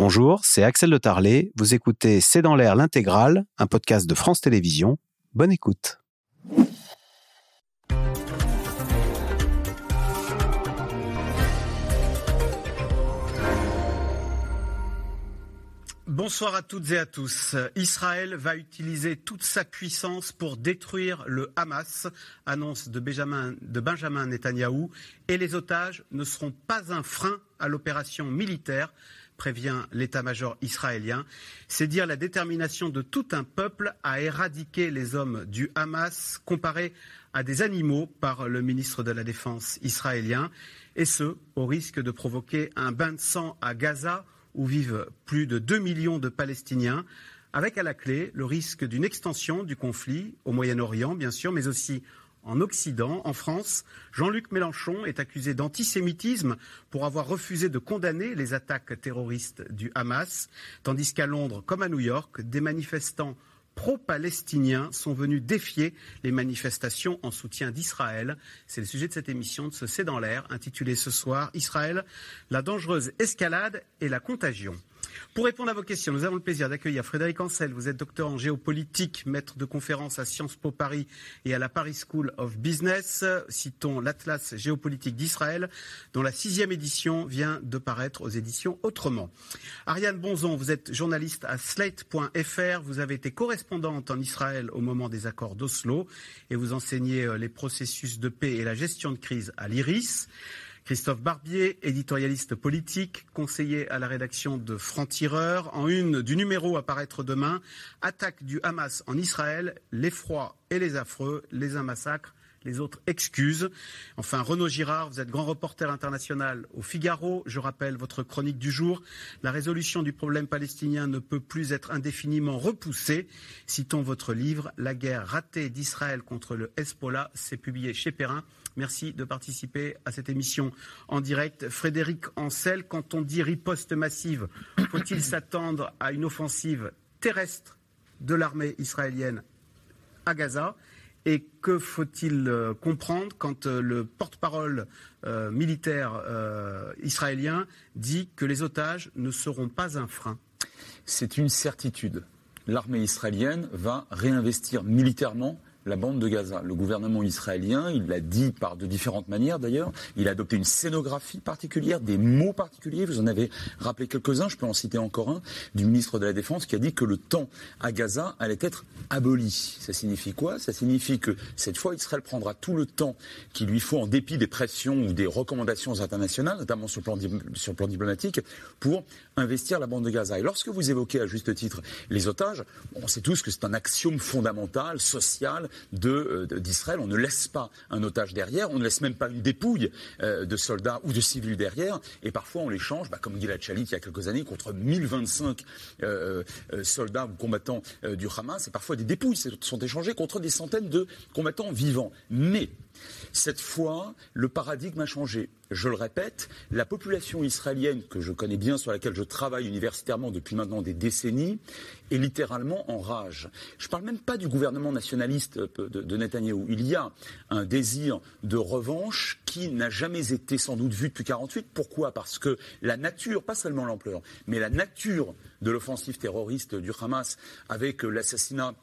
Bonjour, c'est Axel de Tarlet. Vous écoutez C'est dans l'air l'intégrale, un podcast de France Télévisions. Bonne écoute. Bonsoir à toutes et à tous. Israël va utiliser toute sa puissance pour détruire le Hamas, annonce de Benjamin, de Benjamin Netanyahou, et les otages ne seront pas un frein à l'opération militaire, prévient l'état-major israélien. C'est dire la détermination de tout un peuple à éradiquer les hommes du Hamas, comparés à des animaux par le ministre de la Défense israélien, et ce, au risque de provoquer un bain de sang à Gaza où vivent plus de 2 millions de Palestiniens, avec à la clé le risque d'une extension du conflit au Moyen-Orient, bien sûr, mais aussi en Occident, en France. Jean-Luc Mélenchon est accusé d'antisémitisme pour avoir refusé de condamner les attaques terroristes du Hamas, tandis qu'à Londres, comme à New York, des manifestants pro-palestiniens sont venus défier les manifestations en soutien d'Israël. C'est le sujet de cette émission de ce C'est dans l'air, intitulée ce soir Israël, la dangereuse escalade et la contagion. Pour répondre à vos questions, nous avons le plaisir d'accueillir Frédéric Ancel. Vous êtes docteur en géopolitique, maître de conférences à Sciences Po Paris et à la Paris School of Business. Citons l'Atlas géopolitique d'Israël, dont la sixième édition vient de paraître aux éditions Autrement. Ariane Bonzon, vous êtes journaliste à Slate.fr. Vous avez été correspondante en Israël au moment des accords d'Oslo et vous enseignez euh, les processus de paix et la gestion de crise à l'IRIS. Christophe Barbier, éditorialiste politique, conseiller à la rédaction de Franc-Tireur, en une du numéro à paraître demain, attaque du Hamas en Israël, l'effroi et les affreux, les un massacre, les autres excuses. Enfin, Renaud Girard, vous êtes grand reporter international au Figaro. Je rappelle votre chronique du jour. La résolution du problème palestinien ne peut plus être indéfiniment repoussée. Citons votre livre, La guerre ratée d'Israël contre le Hezbollah. C'est publié chez Perrin. Merci de participer à cette émission en direct. Frédéric Ancel, quand on dit riposte massive, faut-il s'attendre à une offensive terrestre de l'armée israélienne à Gaza? Et que faut-il euh, comprendre quand euh, le porte-parole euh, militaire israélien dit que les otages ne seront pas un frein? C'est une certitude. L'armée israélienne va réinvestir militairement la bande de Gaza. Le gouvernement israélien, il l'a dit par de différentes manières d'ailleurs, il a adopté une scénographie particulière, des mots particuliers. Vous en avez rappelé quelques-uns, je peux en citer encore un, du ministre de la Défense qui a dit que le temps à Gaza allait être aboli. Ça signifie quoi? Ça signifie que cette fois, Israël prendra tout le temps qu'il lui faut en dépit des pressions ou des recommandations internationales, notamment sur le plan, sur le plan diplomatique, pour investir la bande de Gaza. Et lorsque vous évoquez à juste titre les otages, on sait tous que c'est un axiome fondamental, social, euh, d'Israël. on ne laisse pas un otage derrière, on ne laisse même pas une dépouille euh, de soldats ou de civils derrière. Et parfois, on les change, bah, comme Gilad Shalit il y a quelques années, contre 1025 euh, soldats ou combattants du Hamas. Et parfois, des dépouilles sont échangées contre des centaines de combattants vivants. Mais cette fois, le paradigme a changé. Je le répète, la population israélienne que je connais bien, sur laquelle je travaille universitairement depuis maintenant des décennies, est littéralement en rage. Je ne parle même pas du gouvernement nationaliste de, de Netanyahou. Il y a un désir de revanche qui n'a jamais été sans doute vu depuis 1948. Pourquoi? Parce que la nature, pas seulement l'ampleur, mais la nature de l'offensive terroriste du Hamas avec l'assassinat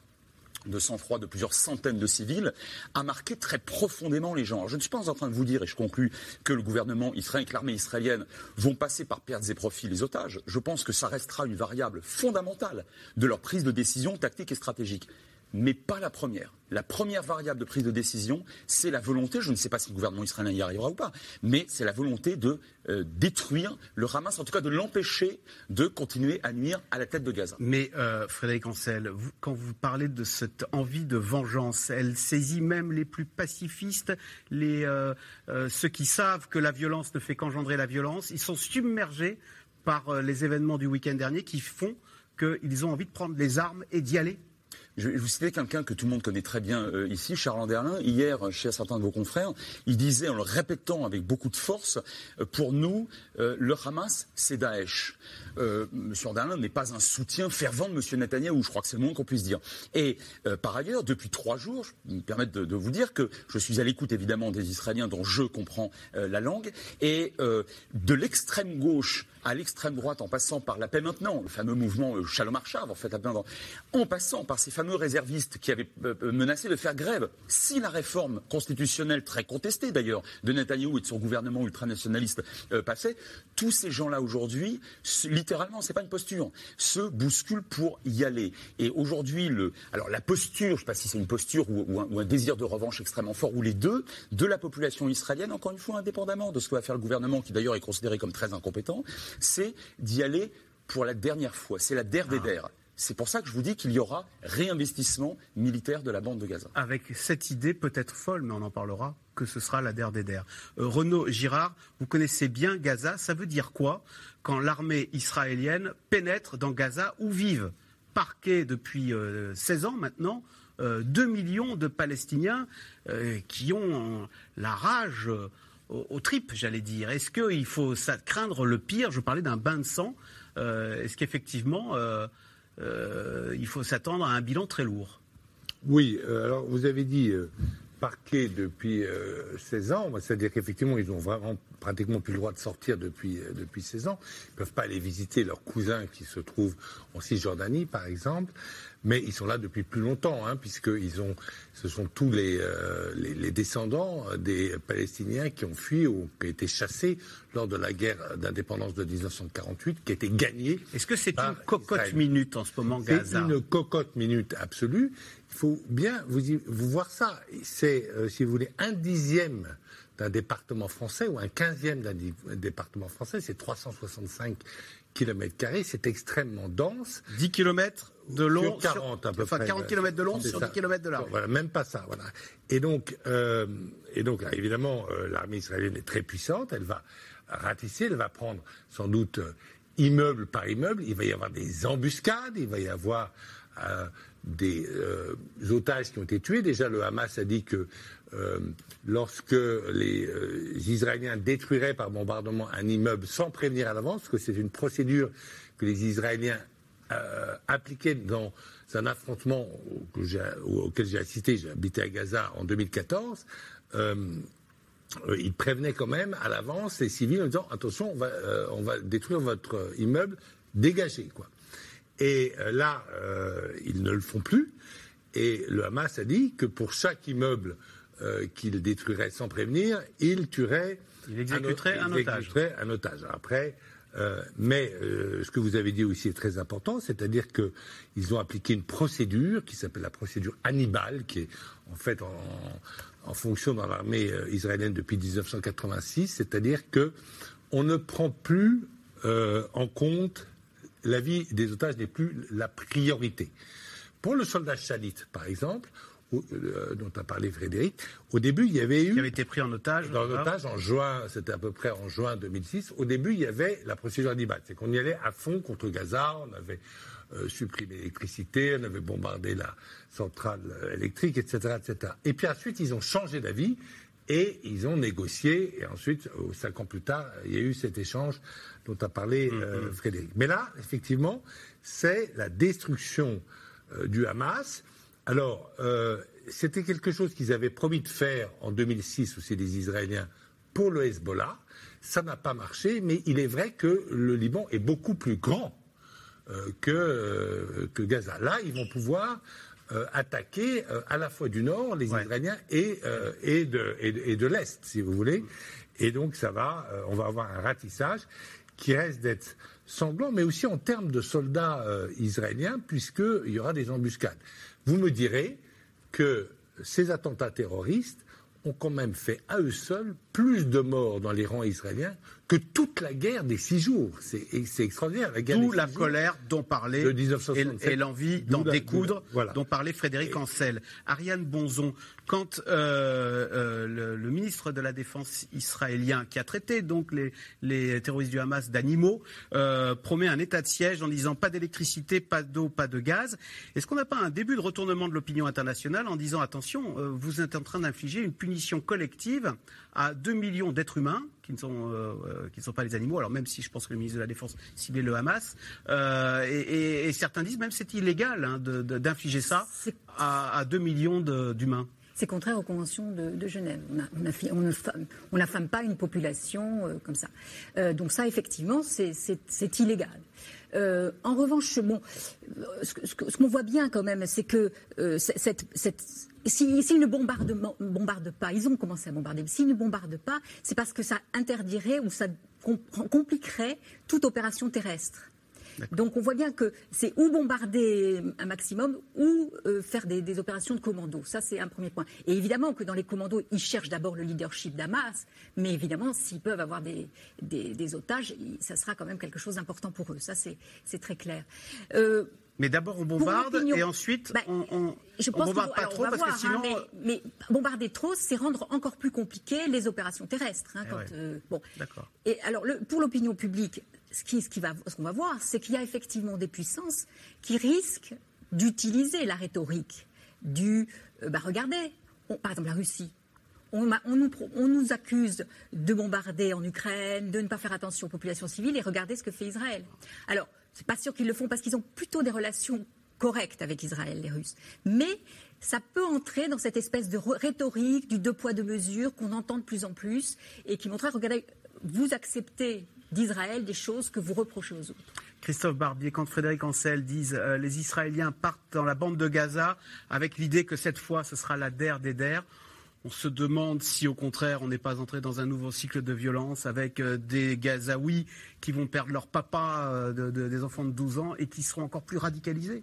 de sang-froid de plusieurs centaines de civils a marqué très profondément les gens. je ne suis pas en train de vous dire, et je conclus, que le gouvernement israélien et que l'armée israélienne vont passer par pertes et profits les otages. Je pense que ça restera une variable fondamentale de leur prise de décision tactique et stratégique mais pas la première. La première variable de prise de décision, c'est la volonté, je ne sais pas si le gouvernement israélien y arrivera ou pas, mais c'est la volonté de euh, détruire le Hamas, en tout cas de l'empêcher de continuer à nuire à la tête de Gaza. Mais euh, Frédéric Ancel, quand vous parlez de cette envie de vengeance, elle saisit même les plus pacifistes, euh, ceux qui savent que la violence ne fait qu'engendrer la violence. Ils sont submergés par les événements du week-end dernier qui font qu'ils ont envie de prendre les armes et d'y aller je vais vous citer quelqu'un que tout le monde connaît très bien euh, ici, Charles Anderlin. Hier, chez certains de vos confrères, il disait en le répétant avec beaucoup de force, euh, pour nous, euh, le Hamas, c'est Daesh. M. Anderlin n'est pas un soutien fervent de M. Netanyahou, je crois que c'est le moins qu'on puisse dire. Et par ailleurs, depuis trois jours, je me permettre de, vous dire que je suis à l'écoute évidemment des Israéliens dont je comprends la langue, et de l'extrême gauche à l'extrême droite, en passant par la paix maintenant, le fameux mouvement Shalom Arshav, en fait, en passant par ces fameux réservistes qui avaient menacé de faire grève, si la réforme constitutionnelle, très contestée d'ailleurs, de Netanyahou et de son gouvernement ultranationaliste passait, tous ces gens-là aujourd'hui, littéralement, c'est pas une posture, se bousculent pour y aller. Et aujourd'hui, le, alors la posture, je ne sais pas si c'est une posture ou, un, désir de revanche extrêmement fort, ou les deux, de la population israélienne, encore une fois, indépendamment de ce que va faire le gouvernement, qui d'ailleurs est considéré comme très incompétent, c'est d'y aller pour la dernière fois. C'est la der des der. C'est pour ça que je vous dis qu'il y aura réinvestissement militaire de la bande de Gaza. Avec cette idée peut-être folle, mais on en parlera, que ce sera la der des der. Euh, Renaud Girard, vous connaissez bien Gaza. Ça veut dire quoi quand l'armée israélienne pénètre dans Gaza où vivent, parqués depuis 16 euh, ans maintenant, 2 euh, millions de Palestiniens qui ont la rage aux, tripes, j'allais dire. Est-ce qu'il faut craindre le pire? Je parlais d'un bain de sang. Est-ce qu'effectivement euh, il faut s'attendre à un bilan très lourd? Oui, euh, alors vous avez dit euh, parquet depuis 16 ans, c'est-à-dire qu'effectivement, ils ont vraiment pratiquement plus le droit de sortir depuis, depuis 16 ans. Ils ne peuvent pas aller visiter leurs cousins qui se trouvent en Cisjordanie, par exemple mais ils sont là depuis plus longtemps, hein, puisqu'ils ont, ce sont tous les, euh, les, descendants des Palestiniens qui ont fui ou qui ont été chassés lors de la guerre d'indépendance de 1948, qui a été gagnée. Est-ce que c'est une cocotte minute en ce moment, Gaza? C'est une cocotte minute absolue. Il faut bien vous, vous voir ça. C'est, euh, si vous voulez, un dixième d'un département français ou un quinzième d'un département français, c'est 365 km, c'est extrêmement dense. 10 km de long. Sur 40 à peu enfin, 40 km de long sur 10 km de large. Voilà, même pas ça. Voilà. Et donc, euh, et donc évidemment, euh, l'armée israélienne est très puissante. Elle va ratisser, elle va prendre sans doute euh, immeuble par immeuble. Il va y avoir des embuscades, il va y avoir des otages qui ont été tués. Déjà, le Hamas a dit que lorsque les Israéliens détruiraient par bombardement un immeuble sans prévenir à l'avance, que c'est une procédure que les Israéliens euh, appliqué dans un affrontement auquel j'ai assisté, j'ai habité à Gaza en 2014, euh, euh, il prévenait quand même à l'avance les civils en disant attention, on va, on va détruire votre immeuble, dégagez quoi. Et là, ils ne le font plus. Et le Hamas a dit que pour chaque immeuble qu'il détruirait sans prévenir, il tuerait, il exécuterait un, otage. un otage. Après, euh, mais euh, ce que vous avez dit aussi est très important, c'est-à-dire qu'ils ont appliqué une procédure qui s'appelle la procédure Hannibal, qui est en fait en, fonction dans l'armée euh, israélienne depuis 1986, c'est-à-dire qu'on ne prend plus en compte la vie des otages n'est plus la priorité. Pour le soldat chalit, par exemple, euh, dont a parlé Frédéric, au début, il y avait eu. Qui avait été pris en otage. En otage en juin, c'était à peu près en juin 2006. Au début, il y avait la procédure Hannibal. C'est qu'on y allait à fond contre Gaza, on avait euh, supprimé l'électricité, on avait bombardé la centrale électrique, etc., etc. Et puis ensuite, ils ont changé d'avis et ils ont négocié. Et ensuite, euh, cinq ans plus tard, il y a eu cet échange dont a parlé mm-hmm. Frédéric. Mais là, effectivement, c'est la destruction du Hamas alors, euh, c'était quelque chose qu'ils avaient promis de faire en 2006, aussi des Israéliens, pour le Hezbollah. Ça n'a pas marché, mais il est vrai que le Liban est beaucoup plus grand euh, euh, que, Gaza. Là, ils vont pouvoir attaquer à la fois du nord, les Israéliens, et, de, et de l'Est, si vous voulez. Et donc, ça va, on va avoir un ratissage qui reste d'être sanglant, mais aussi en termes de soldats israéliens, puisqu'il y aura des embuscades. Vous me direz que ces attentats terroristes ont quand même fait à eux seuls plus de morts dans les rangs israéliens que toute la guerre des six jours. C'est extraordinaire. La D'où la colère dont parlait et, l'envie d'en découdre dont parlait Frédéric Ancel. Ariane Bonzon, quand euh, euh, le, ministre de la Défense israélien, qui a traité donc les, terroristes du Hamas d'animaux, euh, promet un état de siège en disant pas d'électricité, pas d'eau, pas de gaz, est-ce qu'on n'a pas un début de retournement de l'opinion internationale en disant attention, vous êtes en train d'infliger une punition collective à 2 millions d'êtres humains qui ne sont euh, euh, qui ne sont pas les animaux. Alors même si je pense que le ministre de la Défense ciblait le Hamas, euh, et, certains disent même c'est illégal hein, d'infliger ça à, à 2 millions d'humains. c'est contraire aux conventions de, Genève. On n'affame pas une population euh, comme ça. Donc ça, effectivement, c'est illégal. Euh, en revanche, bon, ce, qu'on voit bien quand même, c'est que cette, s'ils ne bombardent, pas, ils ont commencé à bombarder, mais s'ils ne bombardent pas, c'est parce que ça interdirait ou ça compliquerait toute opération terrestre. Donc on voit bien que c'est ou bombarder un maximum ou euh, faire des, opérations de commando. Ça, c'est un premier point. Et évidemment que dans les commandos, ils cherchent d'abord le leadership d'Hamas, mais évidemment, s'ils peuvent avoir des, otages, ça sera quand même quelque chose d'important pour eux. Ça, c'est très clair. Euh, mais d'abord on bombarde et ensuite bah, on, on, je pense bombarde pas trop parce que sinon. Hein, mais, bombarder trop, c'est rendre encore plus compliqué les opérations terrestres. Hein, eh euh, bon. Et alors le, pour l'opinion publique, ce qu'on va, voir, c'est qu'il y a effectivement des puissances qui risquent d'utiliser la rhétorique du euh, bah regardez, par exemple la Russie. On, nous, accuse de bombarder en Ukraine, de ne pas faire attention aux populations civiles et regardez ce que fait Israël. Alors, c'est pas sûr qu'ils le font parce qu'ils ont plutôt des relations correctes avec Israël, les Russes. Mais ça peut entrer dans cette espèce de rhétorique du deux poids deux mesures qu'on entend de plus en plus et qui montre, regardez, vous acceptez d'Israël des choses que vous reprochez aux autres. Christophe Barbier, quand Frédéric Ancel disent euh, les Israéliens partent dans la bande de Gaza avec l'idée que cette fois ce sera la der des der. On se demande si au contraire on n'est pas entré dans un nouveau cycle de violence avec euh, des Gazaouis qui vont perdre leur papa, euh, des enfants de 12 ans et qui seront encore plus radicalisés.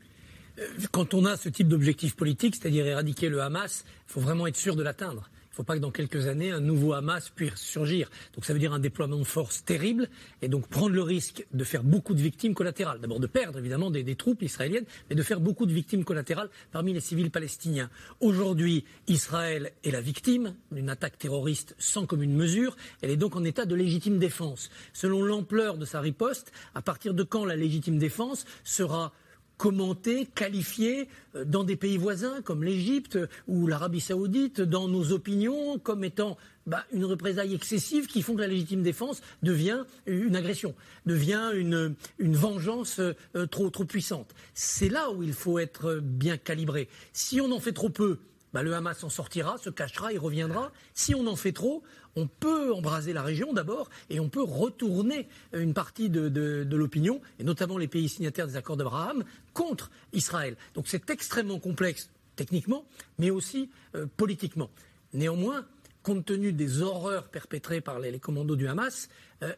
Quand on a ce type d'objectif politique, c'est-à-dire éradiquer le Hamas, il faut vraiment être sûr de l'atteindre. Il ne faut pas que dans quelques années, un nouveau Hamas puisse surgir. Donc ça veut dire un déploiement de force terrible et donc prendre le risque de faire beaucoup de victimes collatérales. D'abord de perdre évidemment des, troupes israéliennes, mais de faire beaucoup de victimes collatérales parmi les civils palestiniens. Aujourd'hui, Israël est la victime d'une attaque terroriste sans commune mesure. Elle est donc en état de légitime défense. Selon l'ampleur de sa riposte, à partir de quand la légitime défense sera commenté, qualifié euh, dans des pays voisins comme l'Égypte ou l'Arabie saoudite, dans nos opinions, comme étant bah, une représaille excessive qui font que la légitime défense devient une agression, devient une, vengeance euh, trop, trop puissante. C'est là où il faut être bien calibré. Si on en fait trop peu, bah, le Hamas en sortira, se cachera, il reviendra. Si on en fait trop, on peut embraser la région d'abord et on peut retourner une partie de, l'opinion, et notamment les pays signataires des accords d'Abraham, contre Israël. Donc c'est extrêmement complexe techniquement, mais aussi euh, politiquement. Néanmoins, compte tenu des horreurs perpétrées par les, commandos du Hamas, euh,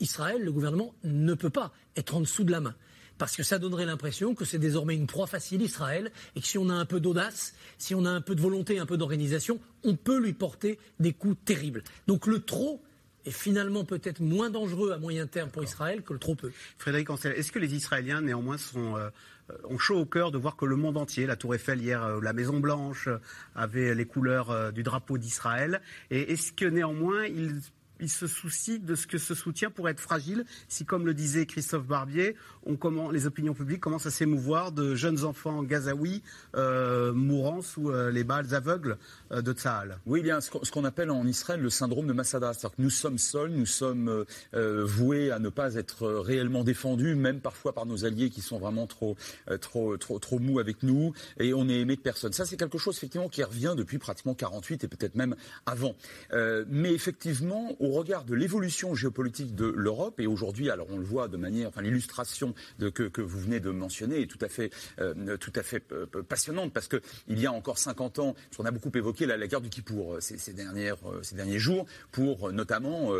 Israël, le gouvernement, ne peut pas être en dessous de la main parce que ça donnerait l'impression que c'est désormais une proie facile Israël et que si on a un peu d'audace, si on a un peu de volonté, un peu d'organisation, on peut lui porter des coups terribles. Donc le trop est finalement peut-être moins dangereux à moyen terme pour Israël que le trop peu. Frédéric Ancel, est-ce que les Israéliens néanmoins sont euh, ont chaud au cœur de voir que le monde entier, la Tour Eiffel hier, euh, la Maison Blanche euh, avait les couleurs du drapeau d'Israël, et est-ce que néanmoins ils il se soucie de ce que ce soutien pourrait être fragile si, comme le disait Christophe Barbier, on comment, les opinions publiques commencent à s'émouvoir de jeunes enfants gazaouis euh, mourant sous euh, les balles aveugles euh, de Tsahal. Oui, il y a ce qu'on appelle en Israël le syndrome de Masada. C'est-à-dire que nous sommes seuls, nous sommes voués à ne pas être réellement défendus, même parfois par nos alliés qui sont vraiment trop, trop, trop, trop mous avec nous, et on est aimé de personne. Ça, c'est quelque chose effectivement qui revient depuis pratiquement 48 et peut-être même avant. mais effectivement, au regard de l'évolution géopolitique de l'Europe, et aujourd'hui, alors on le voit de manière, enfin l'illustration que, vous venez de mentionner est tout à fait, euh, tout à fait euh, passionnante, parce qu'il y a encore 50 ans, on a beaucoup évoqué la, guerre du Kippour euh, ces, dernières, ces derniers jours, pour notamment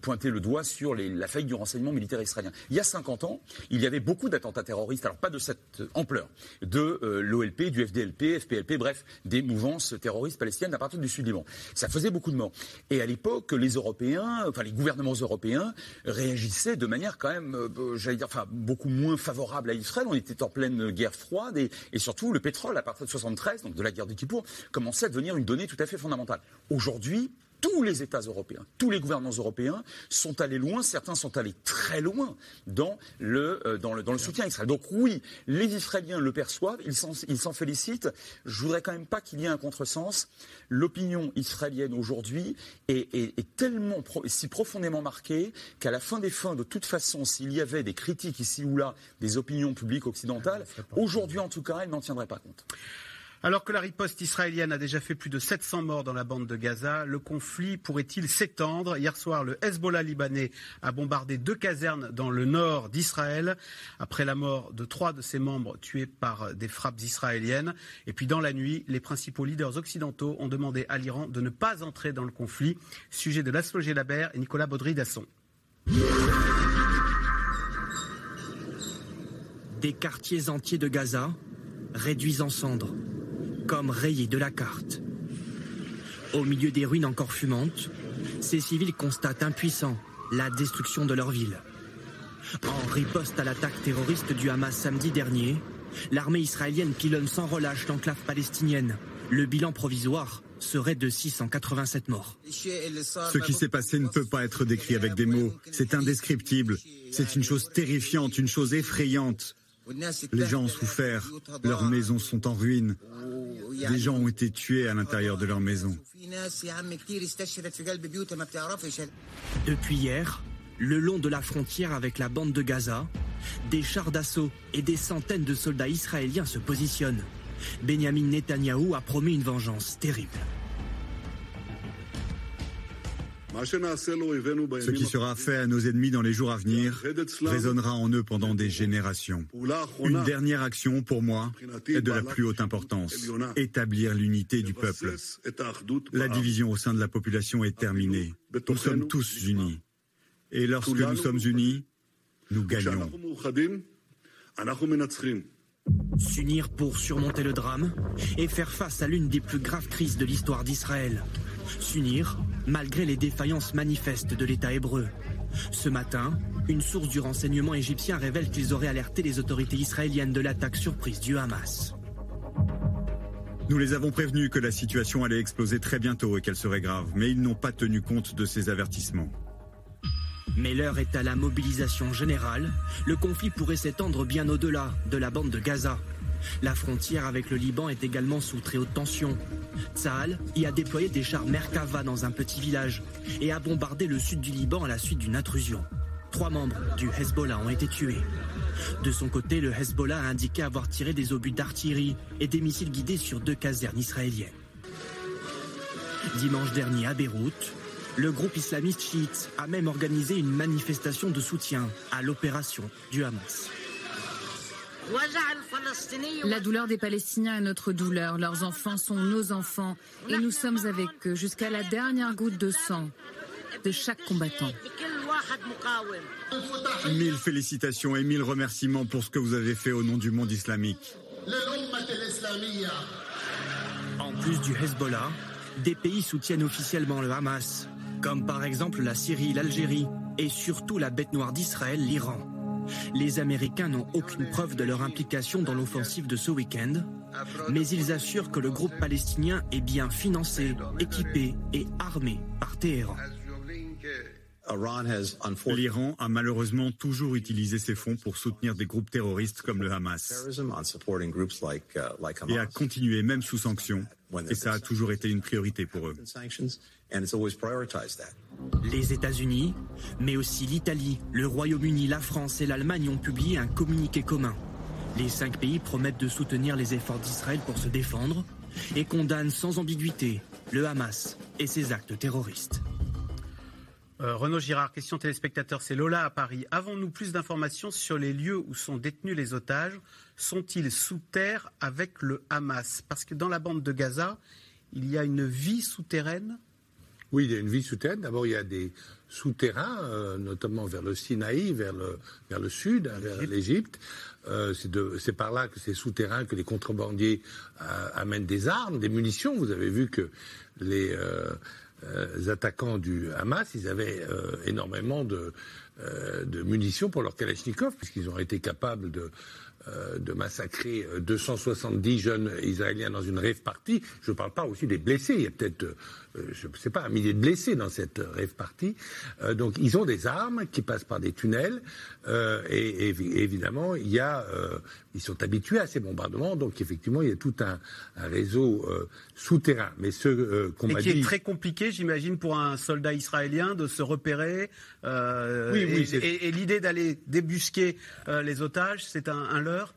pointer le doigt sur la faillite du renseignement militaire israélien. Il y a 50 ans, il y avait beaucoup d'attentats terroristes, alors pas de cette ampleur, de l'OLP, du FDLP, FPLP, bref, des mouvances terroristes palestiniennes à partir du Sud-Liban. Ça faisait beaucoup de morts. Et à l'époque, les Européens les gouvernements européens réagissaient de manière quand même, euh, j'allais dire, beaucoup moins favorable à Israël. On était en pleine guerre froide et, surtout le pétrole à partir de 73, donc de la guerre du Kippour, commençait à devenir une donnée tout à fait fondamentale. Aujourd'hui, tous les États européens, tous les gouvernements européens sont allés loin, certains sont allés très loin dans le, euh, dans le, dans le soutien à Israël. Donc oui, les Israéliens le perçoivent, ils s'en félicitent. Je voudrais quand même pas qu'il y ait un contresens. L'opinion israélienne aujourd'hui est, est, est, tellement, si profondément marquée qu'à la fin des fins, de toute façon, s'il y avait des critiques ici ou là des opinions publiques occidentales, aujourd'hui en tout cas, elle n'en tiendrait pas compte. Alors que la riposte israélienne a déjà fait plus de 700 morts dans la bande de Gaza, le conflit pourrait-il s'étendre? Hier soir, le Hezbollah libanais a bombardé deux casernes dans le nord d'Israël, après la mort de trois de ses membres tués par des frappes israéliennes. Et puis dans la nuit, les principaux leaders occidentaux ont demandé à l'Iran de ne pas entrer dans le conflit. Sujet de Laszlo Labert et Nicolas Baudry-Dasson. Des quartiers entiers de Gaza réduits en cendres comme rayés de la carte. Au milieu des ruines encore fumantes, ces civils constatent impuissants la destruction de leur ville. En riposte à l'attaque terroriste du Hamas samedi dernier, l'armée israélienne pilonne sans relâche l'enclave palestinienne. Le bilan provisoire serait de 687 morts. Ce qui s'est passé ne peut pas être décrit avec des mots. C'est indescriptible. C'est une chose terrifiante, une chose effrayante. Les gens ont souffert, leurs maisons sont en ruine, des gens ont été tués à l'intérieur de leurs maisons. Depuis hier, le long de la frontière avec la bande de Gaza, des chars d'assaut et des centaines de soldats israéliens se positionnent. Benjamin Netanyahou a promis une vengeance terrible. Ce qui sera fait à nos ennemis dans les jours à venir résonnera en eux pendant des générations. Une dernière action, pour moi, est de la plus haute importance. Établir l'unité du peuple. La division au sein de la population est terminée. Nous sommes tous unis. Et lorsque nous sommes unis, nous gagnons. S'unir pour surmonter le drame et faire face à l'une des plus graves crises de l'histoire d'Israël. S'unir malgré les défaillances manifestes de l'État hébreu. Ce matin, une source du renseignement égyptien révèle qu'ils auraient alerté les autorités israéliennes de l'attaque surprise du Hamas. Nous les avons prévenus que la situation allait exploser très bientôt et qu'elle serait grave, mais ils n'ont pas tenu compte de ces avertissements. Mais l'heure est à la mobilisation générale. Le conflit pourrait s'étendre bien au-delà de la bande de Gaza. La frontière avec le Liban est également sous très haute tension. Tsahal y a déployé des chars Merkava dans un petit village et a bombardé le sud du Liban à la suite d'une intrusion. Trois membres du Hezbollah ont été tués. De son côté, le Hezbollah a indiqué avoir tiré des obus d'artillerie et des missiles guidés sur deux casernes israéliennes. Dimanche dernier à Beyrouth, le groupe islamiste chiite a même organisé une manifestation de soutien à l'opération du Hamas. La douleur des Palestiniens est notre douleur. Leurs enfants sont nos enfants. Et nous sommes avec eux jusqu'à la dernière goutte de sang de chaque combattant. Mille félicitations et mille remerciements pour ce que vous avez fait au nom du monde islamique. En plus du Hezbollah, des pays soutiennent officiellement le Hamas, comme par exemple la Syrie, l'Algérie et surtout la bête noire d'Israël, l'Iran. Les Américains n'ont aucune preuve de leur implication dans l'offensive de ce week-end, mais ils assurent que le groupe palestinien est bien financé, équipé et armé par Téhéran. L'Iran a malheureusement toujours utilisé ses fonds pour soutenir des groupes terroristes comme le Hamas et a continué même sous sanctions. Et ça a toujours été une priorité pour eux. Les États-Unis, mais aussi l'Italie, le Royaume-Uni, la France et l'Allemagne ont publié un communiqué commun. Les cinq pays promettent de soutenir les efforts d'Israël pour se défendre et condamnent sans ambiguïté le Hamas et ses actes terroristes. Euh, Renaud Girard, question téléspectateur, c'est Lola à Paris. Avons-nous plus d'informations sur les lieux où sont détenus les otages? Sont-ils sous terre avec le Hamas? Parce que dans la bande de Gaza, il y a une vie souterraine oui, il y a une vie souterraine. D'abord, il y a des souterrains, euh, notamment vers le Sinaï, vers le, vers le sud, hein, vers l'Égypte. Euh, c'est par là que c'est souterrain que les contrebandiers amènent des armes, des munitions. Vous avez vu que les attaquants du Hamas, ils avaient énormément de, de munitions pour leur Kalachnikov, puisqu'ils ont été capables de euh, de massacrer 270 euh, jeunes Israéliens dans une rêve partie. Je ne parle pas aussi des blessés. Il y a peut-être, euh, je ne sais pas, un millier de blessés dans cette rêve partie. donc ils ont des armes qui passent par des tunnels. Et, évidemment, il y a, ils sont habitués à ces bombardements. Donc effectivement, il y a tout un, réseau souterrain. Mais ce qu'on m'a dit... qui est très compliqué, j'imagine, pour un soldat israélien de se repérer. oui, oui, et, l'idée d'aller débusquer les otages, c'est un, un leurre?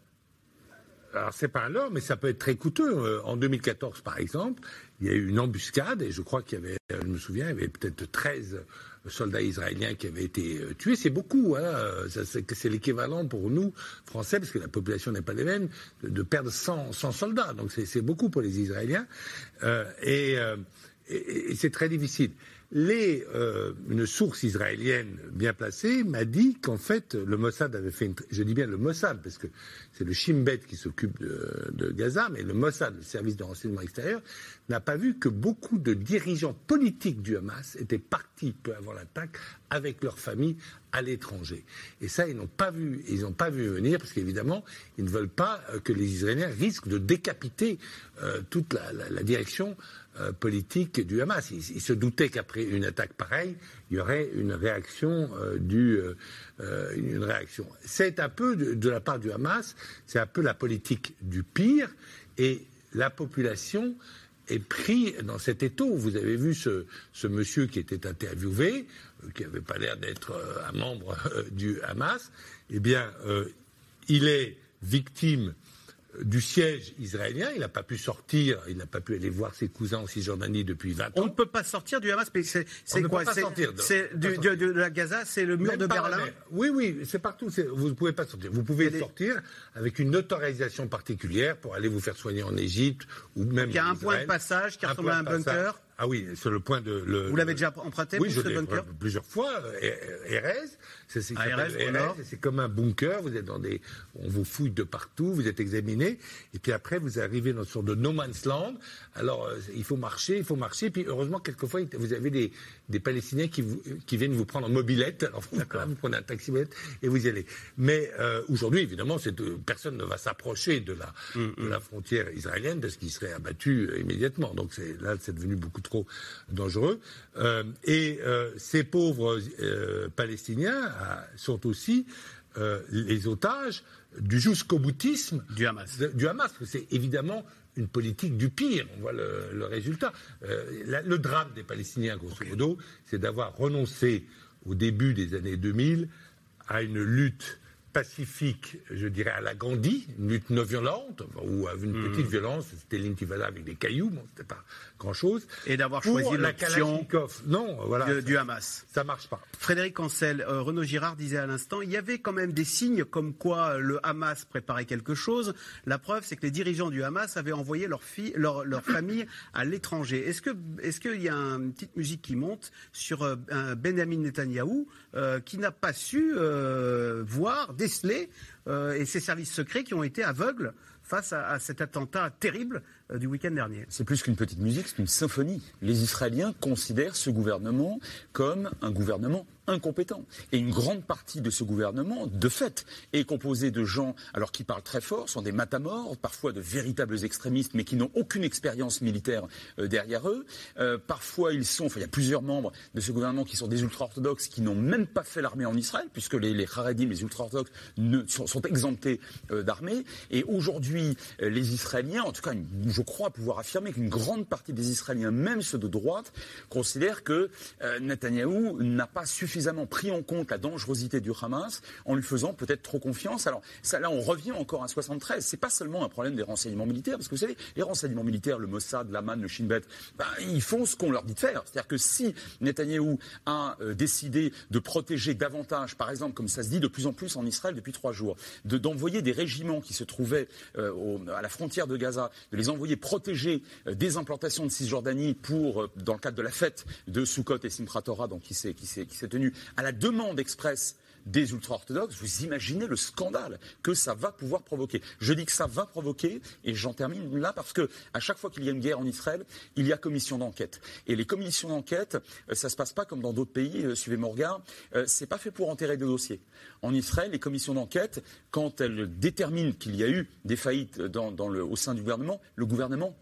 Alors c'est pas un leurre, mais ça peut être très coûteux. Euh, en 2014, par exemple, il y a eu une embuscade et je crois qu'il y avait, je me souviens, il y avait peut-être 13 soldats israéliens qui avaient été euh, tués. C'est beaucoup. Hein. C'est l'équivalent pour nous, Français, parce que la population n'est pas les mêmes, de, perdre 100, soldats. Donc c'est beaucoup pour les Israéliens. et c'est très difficile euh, une source israélienne bien placée m'a dit qu'en fait, le Mossad avait fait une. Je dis bien le Mossad, parce que c'est le Shin Bet qui s'occupe de, Gaza, mais le Mossad, le service de renseignement extérieur, n'a pas vu que beaucoup de dirigeants politiques du Hamas étaient partis peu avant l'attaque avec leurs familles à l'étranger. Et ça, ils n'ont pas vu, ils n'ont pas vu venir, parce qu'évidemment, ils ne veulent pas euh, que les Israéliens risquent de décapiter euh, toute la direction euh, politique du Hamas. Il, se doutait qu'après une attaque pareille, il y aurait une réaction euh, euh. C'est un peu de, la part du Hamas, c'est un peu la politique du pire, et la population est prise dans cet étau. Vous avez vu ce, ce monsieur qui était interviewé, qui n'avait pas l'air d'être un membre du Hamas. Eh bien, il est victime du siège israélien. Il n'a pas pu sortir, il n'a pas pu aller voir ses cousins en Cisjordanie depuis 20 ans. On ne peut pas sortir du Hamas, mais c'est quoi? C'est de, la Gaza, c'est le mur de Berlin? Oui, oui, c'est partout. Vous ne pouvez pas sortir. Vous pouvez sortir avec une autorisation particulière pour aller vous faire soigner en Égypte ou même. Il y a un point de passage qui ressemble à un bunker? Ah oui, sur le point de. Le, vous l'avez déjà emprunté, oui, Plusieurs fois. Erez, c'est comme un bunker. Vous êtes dans des, on vous fouille de partout. Vous êtes examiné, et puis après vous arrivez dans une sorte de no man's land. Alors euh, il faut marcher, il faut marcher. Puis heureusement quelquefois vous avez des, des Palestiniens qui, vous, qui viennent vous prendre en mobilette. Alors vous, vous prenez un taxi et vous y allez. Mais euh, aujourd'hui, évidemment, euh, personne ne va s'approcher de la, mm, mm. de la frontière israélienne parce qu'il serait abattu immédiatement. Donc là, c'est devenu beaucoup trop dangereux. Euh, et euh, ces pauvres euh, Palestiniens sont aussi les otages du jusqu'au boutisme du Hamas. du Hamas, c'est évidemment une politique du pire. On voit le, résultat. le drame des Palestiniens, grosso modo, c'est d'avoir renoncé au début des années 2000 à une lutte pacifique, je dirais, à la Gandhi, une lutte non violente, ou une hmm. petite violence, c'était l'intifada avec des cailloux, bon, c'était pas grand-chose. Et d'avoir choisi l'option non, voilà, du Hamas. Ça marche pas. Frédéric Ancel, euh, Renaud Girard disait à l'instant, il y avait quand même des signes comme quoi le Hamas préparait quelque chose. La preuve, c'est que les dirigeants du Hamas avaient envoyé leurs filles, leur, leur famille à l'étranger. Est-ce que, est-ce qu'il y a une petite musique qui monte sur euh, Benjamin Netanyahou euh, qui n'a pas su voir, euh, et ces services secrets qui ont été aveugles face à, cet attentat terrible euh, du week-end dernier. C'est plus qu'une petite musique, c'est une symphonie. Les Israéliens considèrent ce gouvernement comme un gouvernement incompétent. Et une grande partie de ce gouvernement, de fait, est composée de gens, alors qui parlent très fort, sont des matamors, parfois de véritables extrémistes, mais qui n'ont aucune expérience militaire euh, derrière eux. Euh, parfois, ils sont, enfin, il y a plusieurs membres de ce gouvernement qui sont des ultra-orthodoxes, qui n'ont même pas fait l'armée en Israël, puisque les, les Haredim, les ultra-orthodoxes, sont, sont, exemptés euh, d'armée. Et aujourd'hui, les Israéliens, en tout cas, je crois pouvoir affirmer qu'une grande partie des Israéliens, même ceux de droite, considèrent que Netanyahou n'a pas suffisamment suffisamment pris en compte la dangerosité du Hamas en lui faisant peut-être trop confiance. Alors là, on revient encore à 73. C'est pas seulement un problème des renseignements militaires, parce que vous savez, les renseignements militaires, le Mossad, l'Aman, le Shin Bet, ben, ils font ce qu'on leur dit de faire. C'est-à-dire que si Netanyahou a euh, décidé de protéger davantage, par exemple, comme ça se dit de plus en plus en Israël depuis trois jours, d'envoyer des régiments qui se trouvaient euh, à la frontière de Gaza, de les envoyer protéger euh, des implantations de Cisjordanie pour, dans le cadre de la fête de Sukkot et Simchat Torah, donc qui s'est tenue à la demande expresse des ultra-orthodoxes, vous imaginez le scandale que ça va pouvoir provoquer. Je dis que ça va provoquer, et j'en termine là parce que à chaque fois qu'il y a une guerre en Israël, il y a commission d'enquête. Et les commissions d'enquête, euh, ça se passe pas comme dans d'autres pays. Euh, suivez mon regard, euh, c'est pas fait pour enterrer des dossiers. En Israël, les commissions d'enquête, quand elles déterminent qu'il y a eu des faillites au sein du gouvernement, le gouvernement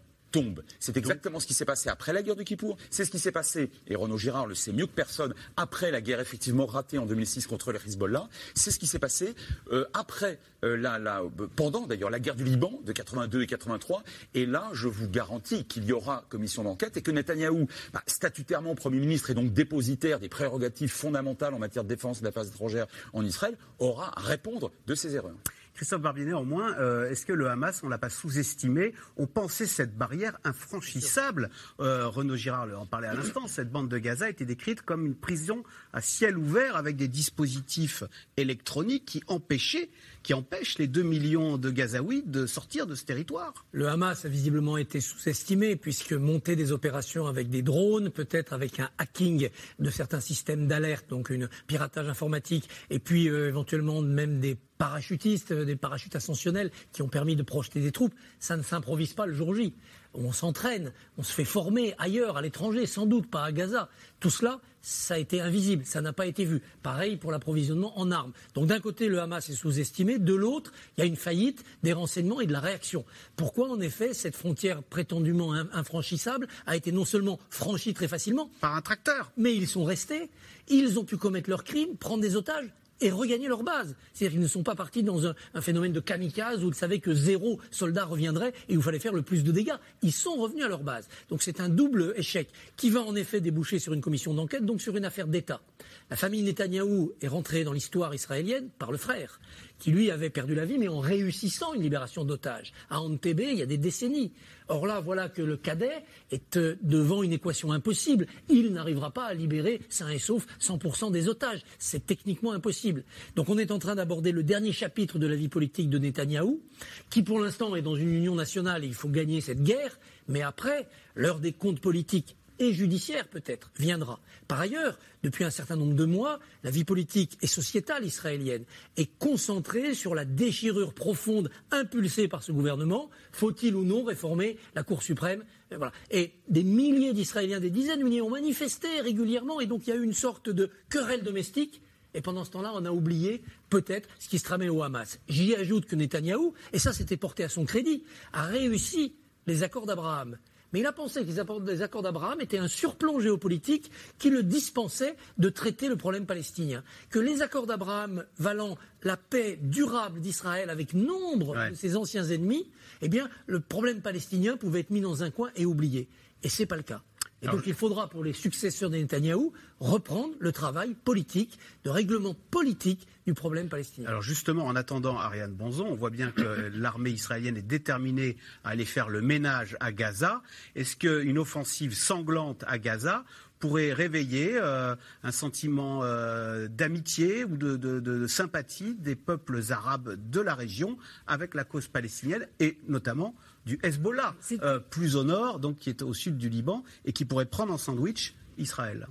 c'est exactement ce qui s'est passé après la guerre du Kippour. C'est ce qui s'est passé, et Renaud Girard le sait mieux que personne, après la guerre effectivement ratée en 2006 contre les Hezbollah. C'est ce qui s'est passé euh, après, euh, la, pendant d'ailleurs la guerre du Liban de 82 et 83. Et là, je vous garantis qu'il y aura commission d'enquête et que Netanyahou, bah, statutairement Premier ministre et donc dépositaire des prérogatives fondamentales en matière de défense et d'affaires étrangères en Israël, aura à répondre de ses erreurs. Christophe Barbier, néanmoins, euh, est-ce que le Hamas, on l'a pas sous-estimé On pensait cette barrière infranchissable. Euh, Renaud Girard en parlait à l'instant. Cette bande de Gaza était décrite comme une prison à ciel ouvert avec des dispositifs électroniques qui empêchaient qui empêche les 2 millions de Gazaouis de sortir de ce territoire. Le Hamas a visiblement été sous-estimé, puisque monter des opérations avec des drones, peut-être avec un hacking de certains systèmes d'alerte, donc un piratage informatique, et puis euh, éventuellement même des parachutistes, euh, des parachutes ascensionnels qui ont permis de projeter des troupes, ça ne s'improvise pas le jour J. On s'entraîne, on se fait former ailleurs, à l'étranger, sans doute pas à Gaza. Tout cela, ça a été invisible, ça n'a pas été vu. Pareil pour l'approvisionnement en armes. Donc d'un côté, le Hamas est sous-estimé, de l'autre, il y a une faillite des renseignements et de la réaction. Pourquoi, en effet, cette frontière prétendument infranchissable a été non seulement franchie très facilement, par un tracteur, mais ils sont restés, ils ont pu commettre leurs crimes, prendre des otages, et regagner leur base. C'est-à-dire qu'ils ne sont pas partis dans un, phénomène de kamikaze où ils savaient que zéro soldat reviendrait et où il fallait faire le plus de dégâts. Ils sont revenus à leur base. Donc c'est un double échec qui va en effet déboucher sur une commission d'enquête, donc sur une affaire d'État. La famille Netanyahou est rentrée dans l'histoire israélienne par le frère, qui lui avait perdu la vie, mais en réussissant une libération d'otages. À Antebbe, il y a des décennies. Or là, voilà que le cadet est euh, devant une équation impossible. Il n'arrivera pas à libérer sain et sauf 100% des otages. C'est techniquement impossible. Donc on est en train d'aborder le dernier chapitre de la vie politique de Netanyahou, qui pour l'instant est dans une union nationale et il faut gagner cette guerre. Mais après, l'heure des comptes politiques et judiciaire peut-être viendra. Par ailleurs, depuis un certain nombre de mois, la vie politique et sociétale israélienne est concentrée sur la déchirure profonde impulsée par ce gouvernement. Faut-il ou non réformer la Cour suprême? Et, voilà. et des milliers d'Israéliens, des dizaines de milliers ont manifesté régulièrement et donc il y a eu une sorte de querelle domestique. Et pendant ce temps-là, on a oublié peut-être ce qui se tramait au Hamas. J'y ajoute que Netanyahou, et ça c'était porté à son crédit, a réussi les accords d'Abraham mais il a pensé que les accords d'Abraham étaient un surplomb géopolitique qui le dispensait de traiter le problème palestinien. Que les accords d'Abraham valant la paix durable d'Israël avec nombre de ses anciens ennemis, eh bien, le problème palestinien pouvait être mis dans un coin et oublié. Et ce n'est pas le cas. Et donc il faudra pour les successeurs de Netanyahou reprendre le travail politique, de règlement politique du problème palestinien. Alors justement, en attendant Ariane Bonzon, on voit bien que l'armée israélienne est déterminée à aller faire le ménage à Gaza. Est-ce qu'une offensive sanglante à Gaza pourrait réveiller euh, un sentiment euh, d'amitié ou de, sympathie des peuples arabes de la région avec la cause palestinienne et notamment du Hezbollah, euh, plus au nord, donc qui est au sud du Liban et qui pourrait prendre en sandwich Israël.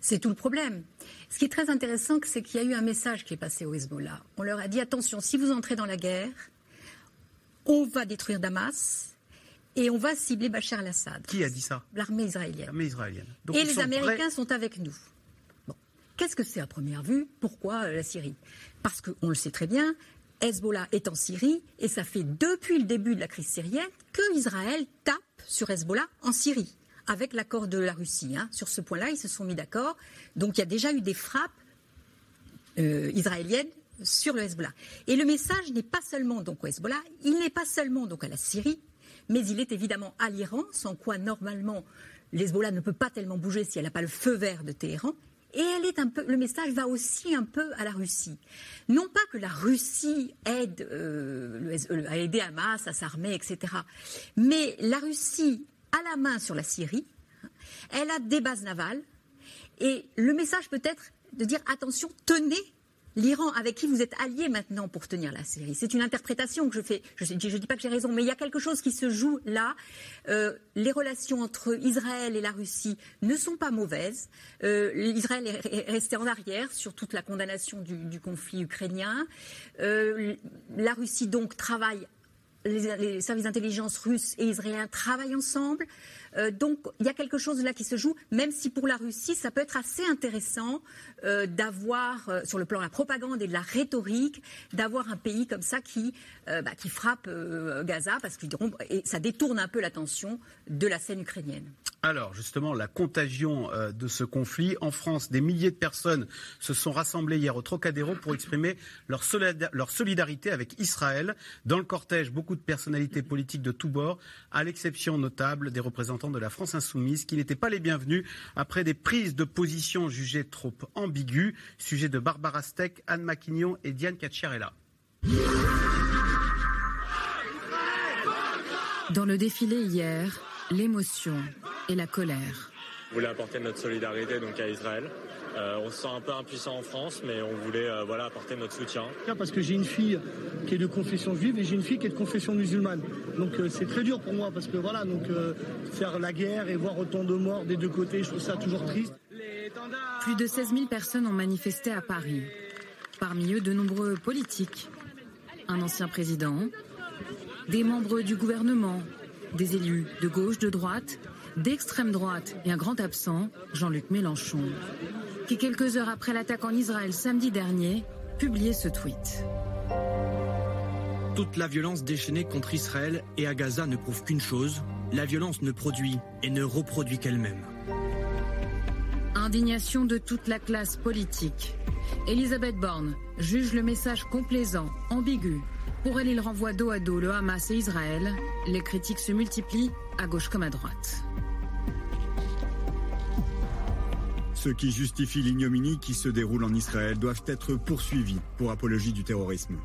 C'est tout le problème. Ce qui est très intéressant, c'est qu'il y a eu un message qui est passé au Hezbollah. On leur a dit attention, si vous entrez dans la guerre, on va détruire Damas et on va cibler Bachar al-Assad. Qui a dit ça? L'armée israélienne. L'armée israélienne. et les Américains sont avec nous. Bon. Qu'est-ce que c'est à première vue? Pourquoi euh, la Syrie? Parce qu'on le sait très bien, Hezbollah est en Syrie et ça fait depuis le début de la crise syrienne que Israël tape sur Hezbollah en Syrie avec l'accord de la Russie. Hein. Sur ce point-là, ils se sont mis d'accord. Donc il y a déjà eu des frappes euh, israéliennes sur le Hezbollah. Et le message n'est pas seulement donc au Hezbollah, il n'est pas seulement donc à la Syrie, mais il est évidemment à l'Iran, sans quoi normalement l'Hezbollah ne peut pas tellement bouger si elle n'a pas le feu vert de Téhéran. Et elle est un peu, le message va aussi un peu à la Russie. Non pas que la Russie aide, euh, à aider Hamas à s'armer, etc. Mais la Russie a la main sur la Syrie, elle a des bases navales, et le message peut être de dire attention, tenez l'Iran avec qui vous êtes alliés maintenant pour tenir la Syrie. C'est une interprétation que je fais. Je ne dis pas que j'ai raison, mais il y a quelque chose qui se joue là. Euh, les relations entre Israël et la Russie ne sont pas mauvaises. Euh, Israël est resté en arrière sur toute la condamnation du, conflit ukrainien. Euh, la Russie donc travaille les, services d'intelligence russes et israéliens travaillent ensemble. Euh, donc il y a quelque chose là qui se joue, même si pour la Russie, ça peut être assez intéressant euh, d'avoir, euh, sur le plan de la propagande et de la rhétorique, d'avoir un pays comme ça qui, bah, frappe Gaza, parce que et ça détourne un peu l'attention de la scène ukrainienne. Alors justement, la contagion euh, de ce conflit. En France, des milliers de personnes se sont rassemblées hier au Trocadéro pour exprimer leur, solidarité avec Israël. Dans le cortège, beaucoup de personnalités politiques de tous bords, à l'exception notable des représentants de la France insoumise, qui n'étaient pas les bienvenus après des prises de position jugées trop ambiguës. Sujet de Barbara Steck, Anne Maquignon et Diane Cacciarella. Dans le défilé hier, l'émotion et la colère. On voulait apporter notre solidarité donc à Israël. Euh, on se sent un peu impuissant en France, mais on voulait euh, voilà, apporter notre soutien. Parce que j'ai une fille qui est de confession juive et j'ai une fille qui est de confession musulmane. Donc euh, c'est très dur pour moi parce que voilà, donc faire la guerre et voir autant de morts des deux côtés, je trouve ça toujours triste. Plus de 16 000 personnes ont manifesté à Paris. Parmi eux, de nombreux politiques. Un ancien président, des membres du gouvernement, des élus de gauche, de droite, d'extrême droite et un grand absent, Jean-Luc Mélenchon, qui quelques heures après l'attaque en Israël samedi dernier, publiait ce tweet. Toute la violence déchaînée contre Israël et à Gaza ne prouve qu'une chose, la violence ne produit et ne reproduit qu'elle-même. Indignation de toute la classe politique. Elisabeth Borne juge le message complaisant, ambigu. Pour elle, il renvoie dos à dos le Hamas et Israël. Les critiques se multiplient à gauche comme à droite. Ceux qui justifient l'ignominie qui se déroule en Israël doivent être poursuivis pour apologie du terrorisme.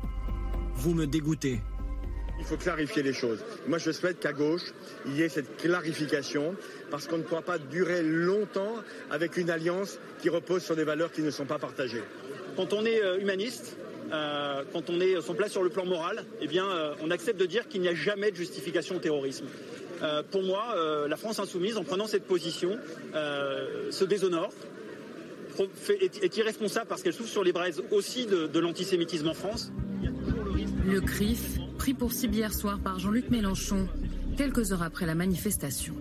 Vous me dégoûtez. Il faut clarifier les choses. Moi, je souhaite qu'à gauche, il y ait cette clarification, parce qu'on ne pourra pas durer longtemps avec une alliance qui repose sur des valeurs qui ne sont pas partagées. Quand on est euh, humaniste, euh, quand on est son place sur le plan moral, eh euh, on accepte de dire qu'il n'y a jamais de justification au terrorisme. Euh, pour moi, euh, la France insoumise, en prenant cette position, euh, se déshonore, est, irresponsable parce qu'elle souffre sur les braises aussi de, l'antisémitisme en France. Le CRIF, pris pour cible hier soir par Jean-Luc Mélenchon, quelques heures après la manifestation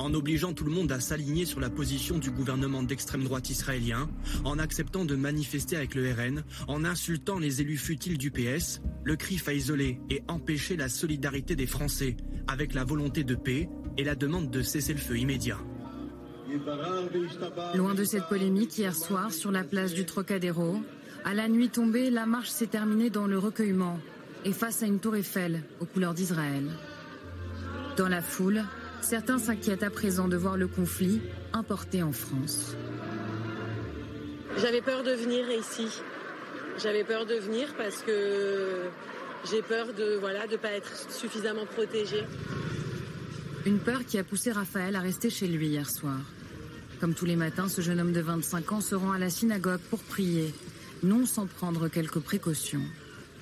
en obligeant tout le monde à s'aligner sur la position du gouvernement d'extrême droite israélien, en acceptant de manifester avec le RN, en insultant les élus futiles du PS, le CRIF a isolé et empêché la solidarité des Français avec la volonté de paix et la demande de cesser le feu immédiat. Loin de cette polémique hier soir sur la place du Trocadéro, à la nuit tombée, la marche s'est terminée dans le recueillement et face à une tour Eiffel aux couleurs d'Israël. Dans la foule, Certains s'inquiètent à présent de voir le conflit importé en France. J'avais peur de venir ici. J'avais peur de venir parce que j'ai peur de voilà de pas être suffisamment protégée. Une peur qui a poussé Raphaël à rester chez lui hier soir. Comme tous les matins, ce jeune homme de 25 ans se rend à la synagogue pour prier, non sans prendre quelques précautions.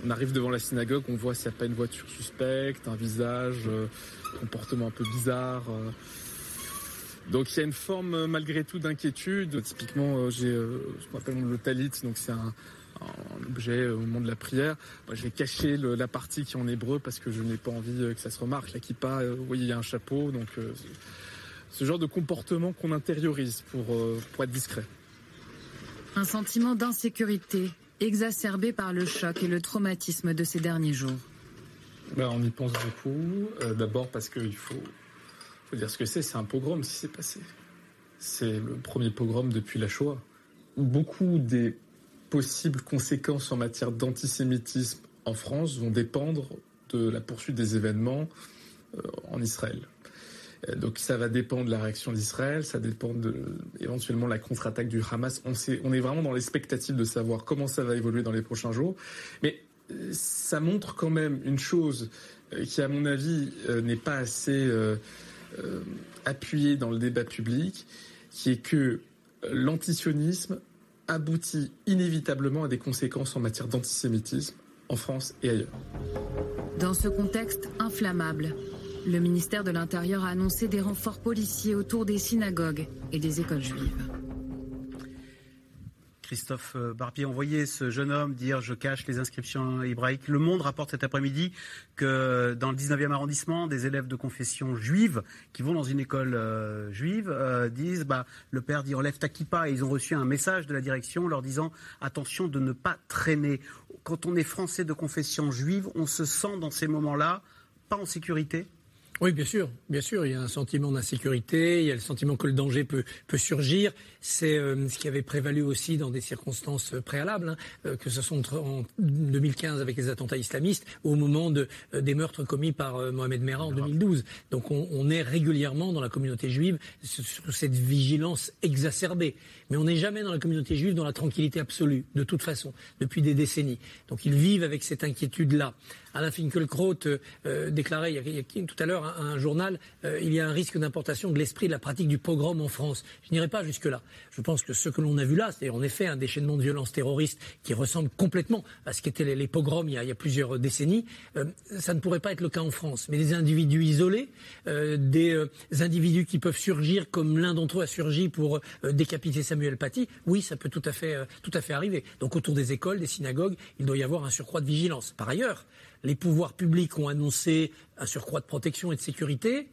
On arrive devant la synagogue, on voit s'il n'y a pas une voiture suspecte, un visage, euh, comportement un peu bizarre. Euh. Donc il y a une forme euh, malgré tout d'inquiétude. Typiquement, j'ai ce qu'on appelle le talit, donc c'est un, objet au moment de la prière. je vais cacher la partie qui est en hébreu parce que je n'ai pas envie que ça se remarque. La kippa, oui, il y a un chapeau, donc ce genre de comportement qu'on intériorise pour, pour être discret. Un sentiment d'insécurité exacerbé par le choc et le traumatisme de ces derniers jours ben, On y pense beaucoup. Euh, d'abord parce qu'il faut, dire ce que c'est. C'est un pogrom qui s'est passé. C'est le premier pogrom depuis la Shoah. Beaucoup des possibles conséquences en matière d'antisémitisme en France vont dépendre de la poursuite des événements euh, en Israël. Euh, donc ça va dépendre de la réaction d'Israël, ça dépend de éventuellement la contre-attaque du Hamas. On, est vraiment dans l'expectative de savoir comment ça va évoluer dans les prochains jours. Mais euh, ça montre quand même une chose euh, qui, à mon avis, n'est pas assez appuyée dans le débat public, qui est que l'antisionisme aboutit inévitablement à des conséquences en matière d'antisémitisme en France et ailleurs. Dans ce contexte inflammable, le ministère de l'Intérieur a annoncé des renforts policiers autour des synagogues et des écoles juives. Christophe euh, Barbier, on voyait ce jeune homme dire je cache les inscriptions hébraïques. Le Monde rapporte cet après-midi que dans le 19e arrondissement, des élèves de confession juive qui vont dans une école euh, juive euh, disent bah, le père dit enlève ta kippa et ils ont reçu un message de la direction leur disant attention de ne pas traîner. Quand on est français de confession juive, on se sent dans ces moments-là pas en sécurité? Oui, bien sûr, bien sûr. Il y a un sentiment d'insécurité, il y a le sentiment que le danger peut, peut surgir. C'est euh, ce qui avait prévalu aussi dans des circonstances préalables, hein, euh, que ce soit en 2015 avec les attentats islamistes au moment de, euh, des meurtres commis par Mohamed Merah en 2012. Donc on, on, est régulièrement dans la communauté juive sur cette vigilance exacerbée. Mais on n'est jamais dans la communauté juive dans la tranquillité absolue, de toute façon, depuis des décennies. Donc ils vivent avec cette inquiétude-là. Alain Finkielkraut euh, déclarait il y, a, tout à l'heure un, un, journal euh, il y a un risque d'importation de l'esprit de la pratique du pogrom en France. Je n'irai pas jusque-là. Je pense que ce que l'on a vu là, c'est en effet un déchaînement de violence terroriste qui ressemble complètement à ce qu'étaient les, pogroms il y, a, plusieurs décennies. Euh, ça ne pourrait pas être le cas en France. Mais des individus isolés, euh, des euh, individus qui peuvent surgir comme l'un d'entre eux a surgi pour décapiter Samuel Paty, oui, ça peut tout à fait, tout à fait arriver. Donc autour des écoles, des synagogues, il doit y avoir un surcroît de vigilance. Par ailleurs, les pouvoirs publics ont annoncé un surcroît de protection et de sécurité.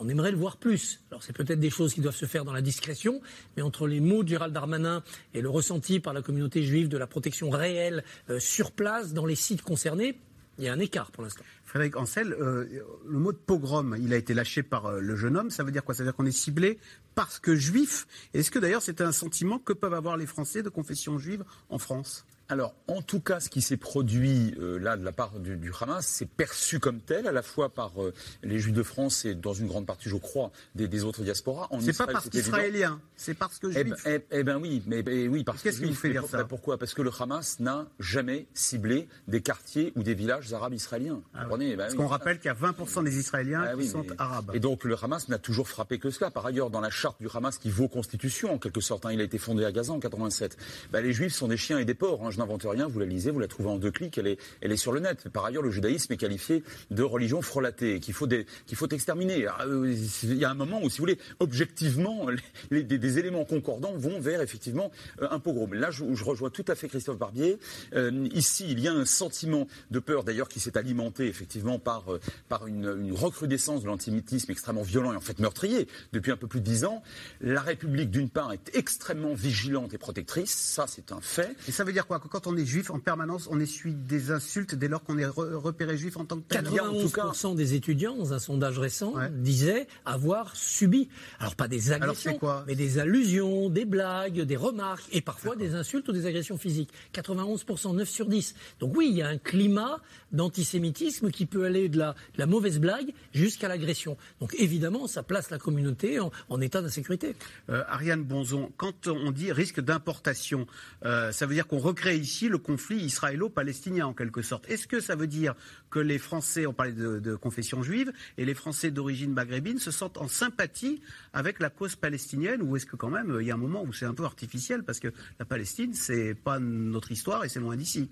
On aimerait le voir plus. Alors c'est peut-être des choses qui doivent se faire dans la discrétion, mais entre les mots de Gérald Darmanin et le ressenti par la communauté juive de la protection réelle euh, sur place dans les sites concernés, il y a un écart pour l'instant. Frédéric Ancel, euh, le mot de pogrom, il a été lâché par euh, le jeune homme. Ça veut dire quoi? Ça veut dire qu'on est ciblé parce que juif? Est-ce que d'ailleurs c'est un sentiment que peuvent avoir les Français de confession juive en France? Alors, en tout cas, ce qui s'est produit euh, là de la part du, du Hamas, c'est perçu comme tel, à la fois par euh, les Juifs de France et dans une grande partie, je crois, des, des autres diasporas. C'est pas parce qu'israélien, c'est parce que eh ben, juif. Eh, eh, ben oui, mais, oui, parce Qu'est-ce qui vous fait dire ça Pourquoi? Parce que le Hamas n'a jamais ciblé des quartiers ou des villages arabes israéliens. Ah ben parce qu'on rappelle qu'il y a 20% des Israéliens ah qui sont arabes. Et donc le Hamas n'a toujours frappé que cela. Par ailleurs, dans la charte du Hamas qui vaut constitution en quelque sorte, hein, il a été fondé à Gaza en 87. Ben, les Juifs sont des chiens et des porcs. Hein, je n'invente rien vous la lisez, vous la trouvez en deux clics, elle est, sur le net. Par ailleurs, le judaïsme est qualifié de religion frelatée, qu'il faut, qu'il faut exterminer. Euh, il y a un moment où, si vous voulez, objectivement, des, éléments concordants vont vers effectivement euh, un pogrom. Là, je, je, rejoins tout à fait Christophe Barbier. Euh, ici, il y a un sentiment de peur, d'ailleurs, qui s'est alimenté effectivement par, par une, une recrudescence de l'antisémitisme extrêmement violent et en fait meurtrier depuis un peu plus de dix ans. La République, d'une part, est extrêmement vigilante et protectrice. Ça, c'est un fait. Et ça veut dire quoi Que quand on est juif, en permanence, on essuie des insultes dès lors qu'on est repéré juif en tant que tel. 91% des étudiants, dans un sondage récent, disaient avoir subi, alors pas des agressions, mais des allusions, des blagues, des remarques, et parfois des insultes ou des agressions physiques. 91%, 9 sur 10. Donc oui, il y a un climat d'antisémitisme qui peut aller de la, mauvaise blague jusqu'à l'agression. Donc évidemment, ça place la communauté en, état d'insécurité. Euh, Ariane Bonzon, quand on dit risque d'importation, euh, ça veut dire qu'on recrée ici le conflit israélo-palestinien en quelque sorte. Est-ce que ça veut dire que les Français, on parlait de, confession juive, et les Français d'origine maghrébine se sentent en sympathie avec la cause palestinienne ou est-ce que quand même il y a un moment où c'est un peu artificiel parce que la Palestine c'est pas notre histoire et c'est loin d'ici?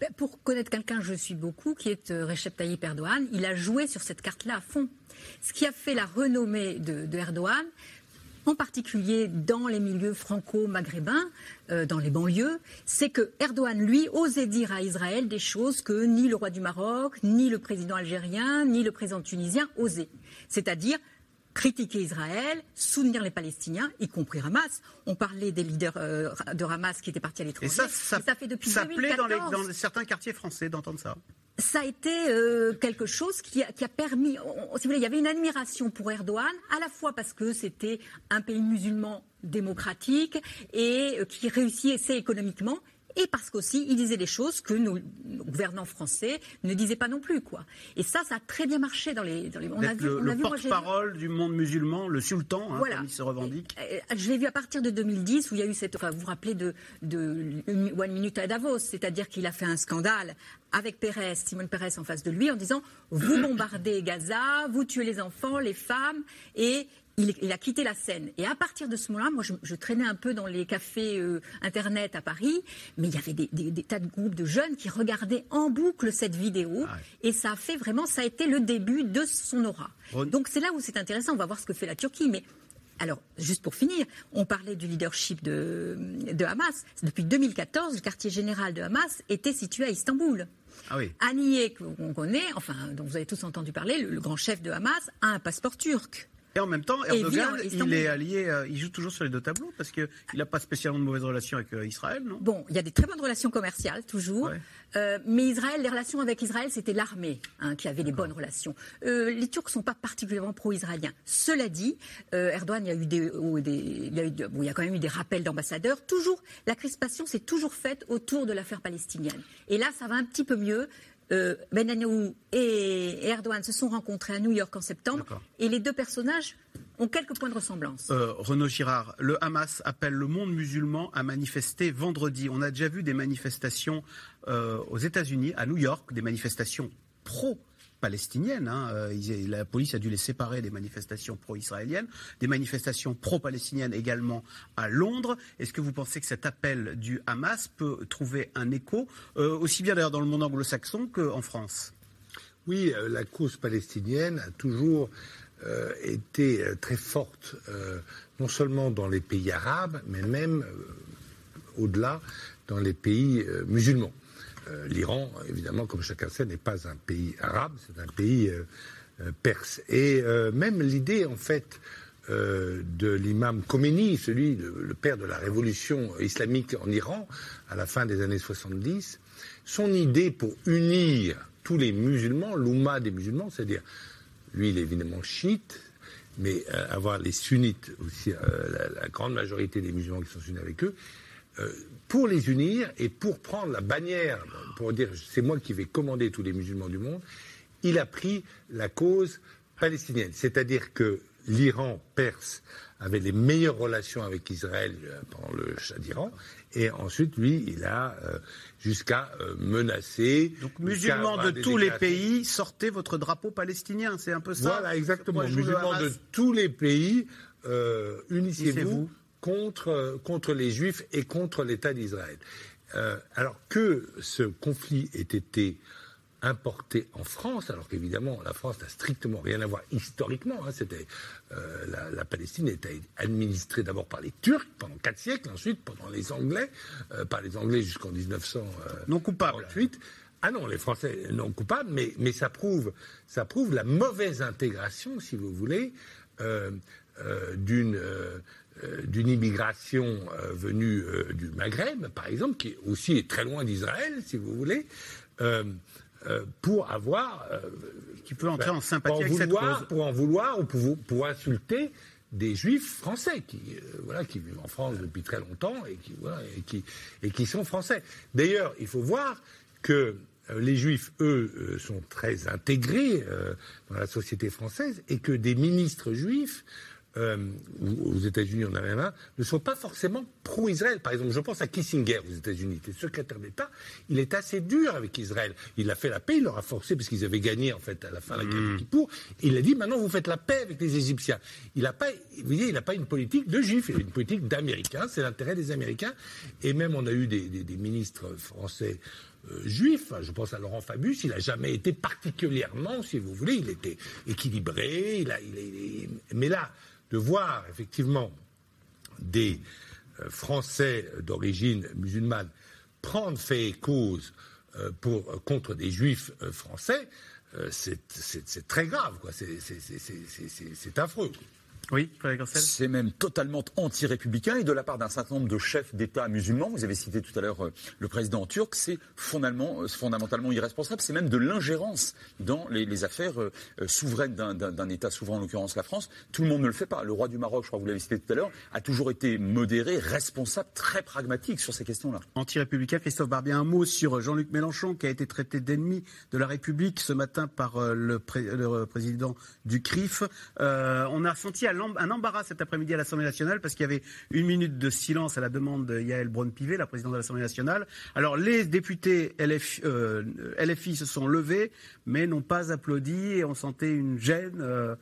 Ben, Pour connaître quelqu'un, je suis beaucoup, qui est euh, Recep Tayyip Erdogan, il a joué sur cette carte-là à fond. Ce qui a fait la renommée de, de Erdogan, en particulier dans les milieux franco-maghrébins, euh, dans les banlieues, c'est que Erdogan, lui, osait dire à Israël des choses que ni le roi du Maroc, ni le président algérien, ni le président tunisien osaient. C'est-à-dire critiquer Israël, soutenir les Palestiniens, y compris Hamas. On parlait des leaders euh, de Hamas qui étaient partis à l'étranger. Et ça, ça, fait depuis ça plaît dans, dans certains quartiers français d'entendre ça ça a été euh, quelque chose qui a, permis, si vous voulez, il y avait une admiration pour Erdogan, à la fois parce que c'était un pays musulman démocratique et euh, qui réussissait économiquement, et parce qu'aussi il disait des choses que nos, gouvernants français ne disaient pas non plus quoi. Et ça, ça a très bien marché dans les. Dans les on a vu, le, porte-parole du monde musulman, le sultan, hein, voilà. comme il se revendique. Je l'ai vu à partir de 2010 où il y a eu cette. Enfin, vous vous rappelez de, de One Minute à Davos, c'est-à-dire qu'il a fait un scandale avec Pérez, Simone Pérez en face de lui, en disant vous bombardez Gaza, vous tuez les enfants, les femmes, et il, a quitté la scène. Et à partir de ce moment-là, moi, je, traînais un peu dans les cafés euh, Internet à Paris, mais il y avait des, tas de groupes de jeunes qui regardaient en boucle cette vidéo. Ah et ça a fait vraiment, ça a été le début de son aura. Donc c'est là où c'est intéressant. On va voir ce que fait la Turquie. Mais alors, juste pour finir, on parlait du leadership de, de Hamas. Depuis 2014, le quartier général de Hamas était situé à Istanbul. Ah oui. Aniyeh, qu'on connaît, enfin, dont vous avez tous entendu parler, le grand chef de Hamas, a un passeport turc. Et en même temps, Erdogan, il est allié, euh, il joue toujours sur les deux tableaux parce qu'il n'a pas spécialement de mauvaises relations avec euh, Israël, non? Bon, il y a des très bonnes relations commerciales, toujours. Euh, mais Israël, les relations avec Israël, c'était l'armée hein, qui avait des bonnes relations. les Turcs ne sont pas particulièrement pro-israéliens. Cela dit, Erdogan, il y a eu des, il, y a eu, bon, il y a quand même eu des rappels d'ambassadeurs. Toujours, la crispation s'est toujours faite autour de l'affaire palestinienne. Et là, ça va un petit peu mieux. Euh, Benanyou et Erdogan se sont rencontrés à New York en septembre et les deux personnages ont quelques points de ressemblance. Euh, Renaud Girard, le Hamas appelle le monde musulman à manifester vendredi. On a déjà vu des manifestations euh, aux États-Unis, à New York, des manifestations pro palestiniennes. Hein. Euh, la police a dû les séparer des manifestations pro-israéliennes, des manifestations pro-palestiniennes également à Londres. Est-ce que vous pensez que cet appel du Hamas peut trouver un écho, euh, aussi bien d'ailleurs dans le monde anglo-saxon qu'en France? Oui, euh, la cause palestinienne a toujours été très forte, non seulement dans les pays arabes, mais même au-delà dans les pays musulmans. Euh, L'Iran, évidemment, comme chacun sait, n'est pas un pays arabe, c'est un pays euh, euh, perse. Et même l'idée, en fait, de l'imam Khomeini, celui, le père de la révolution islamique en Iran, à la fin des années 70, son idée pour unir tous les musulmans, l'oumma des musulmans, c'est-à-dire, lui, il est évidemment chiite, mais avoir les sunnites aussi, la, la, grande majorité des musulmans qui sont unis avec eux, pour les unir et pour prendre la bannière, pour dire c'est moi qui vais commander tous les musulmans du monde, il a pris la cause palestinienne. C'est-à-dire que l'Iran perse avait les meilleures relations avec Israël euh, pendant le Shah d'Iran, et ensuite, lui, il a euh, jusqu'à euh, menacer. Donc, musulmans de tous les pays, sortez votre drapeau palestinien, c'est un peu ça Voilà, exactement. Musulmans de tous les pays, unissez-vous contre, contre les Juifs et contre l'État d'Israël. Euh, alors que ce conflit ait été importé en France, alors qu'évidemment la France n'a strictement rien à voir historiquement. Hein, c'était euh, la, Palestine était administrée d'abord par les Turcs pendant quatre siècles, ensuite pendant les Anglais, euh, par les Anglais jusqu'en 1900. non coupable. Ah non, les Français non coupables, mais, mais ça prouve ça prouve la mauvaise intégration, si vous voulez, d'une euh, d'une immigration euh, venue euh, du Maghreb, par exemple, qui aussi est très loin d'Israël, si vous voulez, pour avoir... qui peut entrer en sympathie avec cette cause. Pour en vouloir ou pour, insulter des juifs français qui, voilà, qui vivent en France depuis très longtemps et qui, voilà, et qui, et qui sont français. D'ailleurs, il faut voir que les juifs, eux, sont très intégrés dans la société française et que des ministres juifs euh, aux États-Unis, on a rien là, ne sont pas forcément pro-Israël. Par exemple, je pense à Kissinger aux États-Unis, qui est secrétaire d'État. Il est assez dur avec Israël. Il a fait la paix, il leur a forcé, parce qu'ils avaient gagné, en fait, à la fin de la guerre de Kippour. Il a dit, maintenant, vous faites la paix avec les Égyptiens. Il n'a pas, vous voyez, il n'a pas une politique de juifs, il a une politique d'Américains. C'est l'intérêt des Américains. Et même, on a eu des, ministres français euh, juifs, je pense à Laurent Fabius, il n'a jamais été particulièrement, si vous voulez, il était équilibré, il a, il mais là, de voir effectivement des euh, Français d'origine musulmane prendre fait et cause euh, pour, contre des Juifs euh, français, c'est très grave, c'est affreux. Oui, C'est même totalement anti-républicain et de la part d'un certain nombre de chefs d'État musulmans, vous avez cité tout à l'heure euh, le président turc, c'est fondamentalement, euh, fondamentalement irresponsable, c'est même de l'ingérence dans les, affaires euh, souveraines d'un État souverain, en l'occurrence la France. Tout le monde ne le fait pas. Le roi du Maroc, je crois que vous l'avez cité tout à l'heure, a toujours été modéré, responsable, très pragmatique sur ces questions-là. Anti-républicain, Christophe Barbier, un mot sur Jean-Luc Mélenchon qui a été traité d'ennemi de la République ce matin par le, président du CRIF. on a senti à un embarras cet après-midi à l'Assemblée nationale parce qu'il y avait une minute de silence à la demande de Yael Braun-Pivet, la présidente de l'Assemblée nationale. Alors les députés LFI, euh, se sont levés mais n'ont pas applaudi et on sentait une gêne. Euh,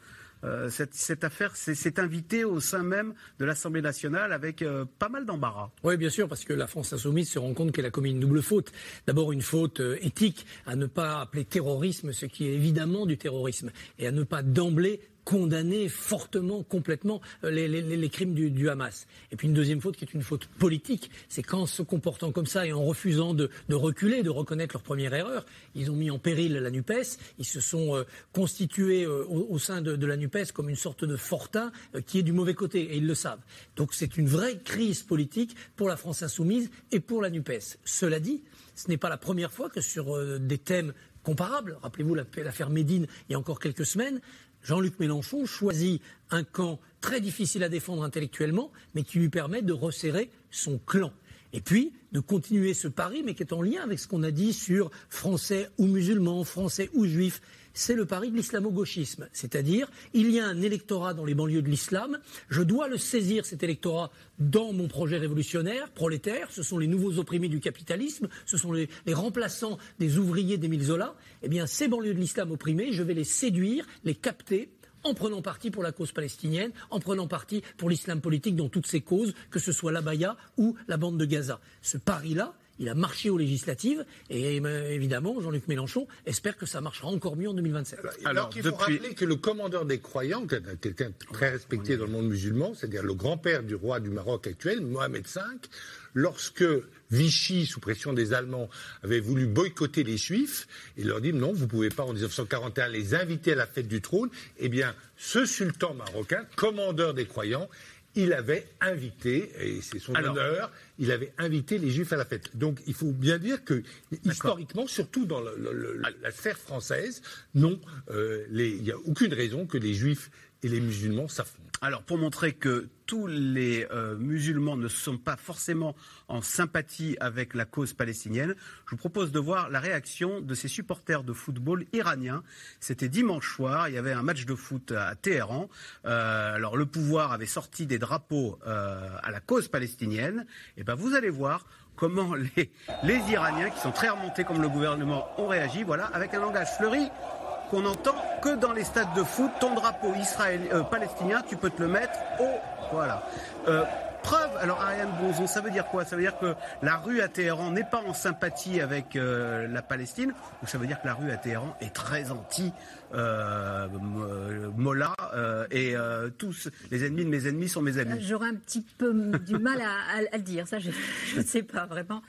euh, cette, affaire s'est invitée au sein même de l'Assemblée nationale avec pas mal d'embarras. Oui, bien sûr, parce que la France insoumise se rend compte qu'elle a commis une double faute. D'abord, une faute éthique à ne pas appeler terrorisme ce qui est évidemment du terrorisme et à ne pas d'emblée condamner fortement, complètement euh, les, crimes du, Hamas. Et puis une deuxième faute qui est une faute politique, c'est qu'en se comportant comme ça et en refusant de, reculer, de reconnaître leur première erreur, ils ont mis en péril la NUPES, ils se sont euh, constitués euh, au, sein de, la NUPES comme une sorte de fortin qui est du mauvais côté, et ils le savent. Donc c'est une vraie crise politique pour la France insoumise et pour la NUPES. Cela dit, ce n'est pas la première fois que sur des thèmes comparables, rappelez-vous l'affaire Médine il y a encore quelques semaines, Jean-Luc Mélenchon choisit un camp très difficile à défendre intellectuellement, mais qui lui permet de resserrer son clan. Et puis, de continuer ce pari, mais qui est en lien avec ce qu'on a dit sur français ou musulmans, français ou juifs c'est le pari de l'islamo-gauchisme. C'est-à-dire, il y a un électorat dans les banlieues de l'islam, je dois le saisir, cet électorat, dans mon projet révolutionnaire, prolétaire, ce sont les nouveaux opprimés du capitalisme, ce sont les, remplaçants des ouvriers d'Émile Zola. Eh bien, ces banlieues de l'islam opprimées, je vais les séduire, les capter, en prenant parti pour la cause palestinienne, en prenant parti pour l'islam politique dans toutes ses causes, que ce soit l'Abaya ou la bande de Gaza. Ce pari-là, il a marché aux législatives et évidemment, Jean-Luc Mélenchon espère que ça marchera encore mieux en 2027. Alors, il faut rappeler que le commandeur des croyants, quelqu'un très respecté dans le monde musulman, c'est-à-dire le grand-père du roi du Maroc actuel, Mohamed V, lorsque Vichy, sous pression des Allemands, avait voulu boycotter les Juifs et leur dit non, vous ne pouvez pas en 1941 les inviter à la fête du trône, eh bien, ce sultan marocain, commandeur des croyants, il avait invité, et c'est son honneur, il avait invité les Juifs à la fête. Donc il faut bien dire que, historiquement, surtout dans la sphère française, non, euh, il n'y a aucune raison que les Juifs et les musulmans s'affrontent. Alors, pour montrer que tous les euh, musulmans ne sont pas forcément en sympathie avec la cause palestinienne, je vous propose de voir la réaction de ces supporters de football iraniens. C'était dimanche soir, il y avait un match de foot à Téhéran. Euh, alors, le pouvoir avait sorti des drapeaux euh, à la cause palestinienne. Et ben, vous allez voir comment les, les Iraniens, qui sont très remontés comme le gouvernement, ont réagi. Voilà, avec un langage fleuri qu'on entend que dans les stades de foot. Ton drapeau israélien, euh, palestinien, tu peux te le mettre au. Voilà. Euh, preuve, alors Ariane Bonzon, ça veut dire quoi? Ça veut dire que la rue à Téhéran n'est pas en sympathie avec euh, la Palestine, ou ça veut dire que la rue à Téhéran est très anti euh, Mollah et tous les ennemis de mes ennemis sont mes amis. J'aurais un petit peu du mal à, le dire, ça je ne sais pas vraiment.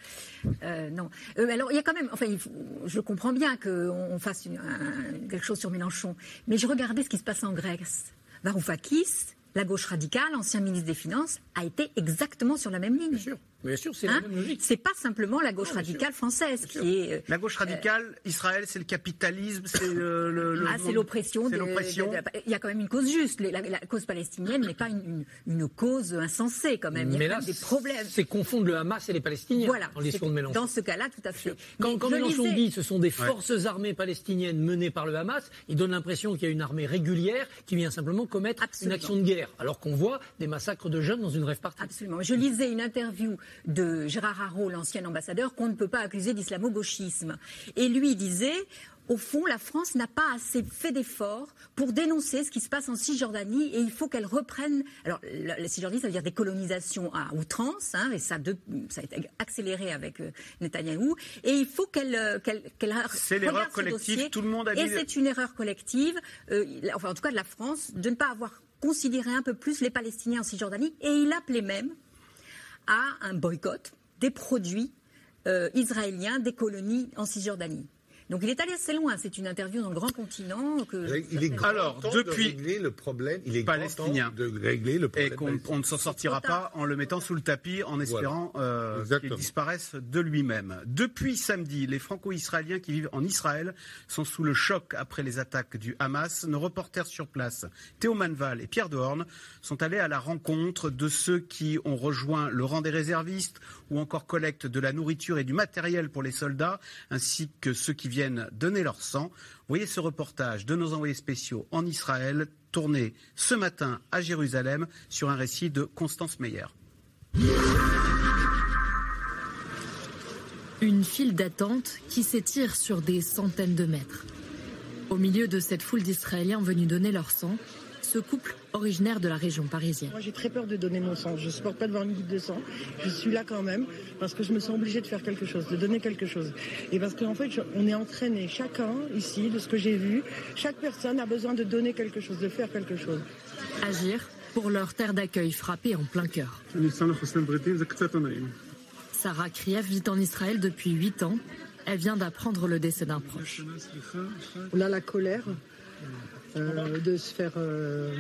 non. alors il y a quand même, enfin, je comprends bien qu'on fasse quelque chose sur Mélenchon, mais je regardais ce qui se passe en Grèce. Varoufakis, la gauche radicale, ancien ministre des Finances, a été exactement sur la même ligne. Bien sûr, c'est la hein même logique. C'est pas simplement la gauche radicale française qui est. Euh, la gauche radicale, Israël, c'est le capitalisme, c'est le, ah, c'est l'oppression. Il y a quand même une cause juste. La, cause palestinienne n'est pas une, cause insensée quand même. Il y a des problèmes. C'est confondre le Hamas et les Palestiniens. Voilà. Dans ce cas-là, tout à fait. Quand, quand Mélenchon dit ce sont des forces armées palestiniennes menées par le Hamas, il donne l'impression qu'il y a une armée régulière qui vient simplement commettre une action de guerre, alors qu'on voit des massacres de jeunes dans une rêve partie. Absolument. Je lisais une interview de Gérard Haro, l'ancien ambassadeur, qu'on ne peut pas accuser d'islamo-gauchisme. Et lui disait, au fond, la France n'a pas assez fait d'efforts pour dénoncer ce qui se passe en Cisjordanie et il faut qu'elle reprenne. Alors, la, Cisjordanie, ça veut dire des colonisations à outrance, hein, et ça, ça, a été accéléré avec euh, Netanyahou. Et il faut qu'elle euh, qu'elle C'est l'erreur collective, tout le monde a dit. Et c'est une erreur collective, euh, enfin en tout cas de la France, de ne pas avoir considéré un peu plus les Palestiniens en Cisjordanie. Et il appelait même à un boycott des produits euh, israéliens des colonies en Cisjordanie. Donc il est allé assez loin. C'est une interview dans le grand continent. Que il est alors depuis de régler le problème. Il est palestinien de régler le problème. Et qu'on ne s'en sortira pas en le mettant sous le tapis, en espérant euh, qu'il disparaisse de lui-même. Depuis samedi, les Franco-Israéliens qui vivent en Israël sont sous le choc après les attaques du Hamas. Nos reporters sur place, Théo Manval et Pierre Dehorn, sont allés à la rencontre de ceux qui ont rejoint le rang des réservistes ou encore collecte de la nourriture et du matériel pour les soldats, ainsi que ceux qui viennent donner leur sang. Voyez ce reportage de nos envoyés spéciaux en Israël, tourné ce matin à Jérusalem sur un récit de Constance Meyer. Une file d'attente qui s'étire sur des centaines de mètres. Au milieu de cette foule d'Israéliens venus donner leur sang, ce couple originaire de la région parisienne. Moi, j'ai très peur de donner mon sang. Je ne supporte pas de voir une goutte de sang. Je suis là quand même parce que je me sens obligée de faire quelque chose, de donner quelque chose. Et parce qu'en fait, on est entraîné chacun ici, de ce que j'ai vu. Chaque personne a besoin de donner quelque chose, de faire quelque chose. Agir pour leur terre d'accueil frappée en plein cœur. Sarah Kriev vit en Israël depuis 8 ans. Elle vient d'apprendre le décès d'un proche. On a la colère euh, de se faire euh,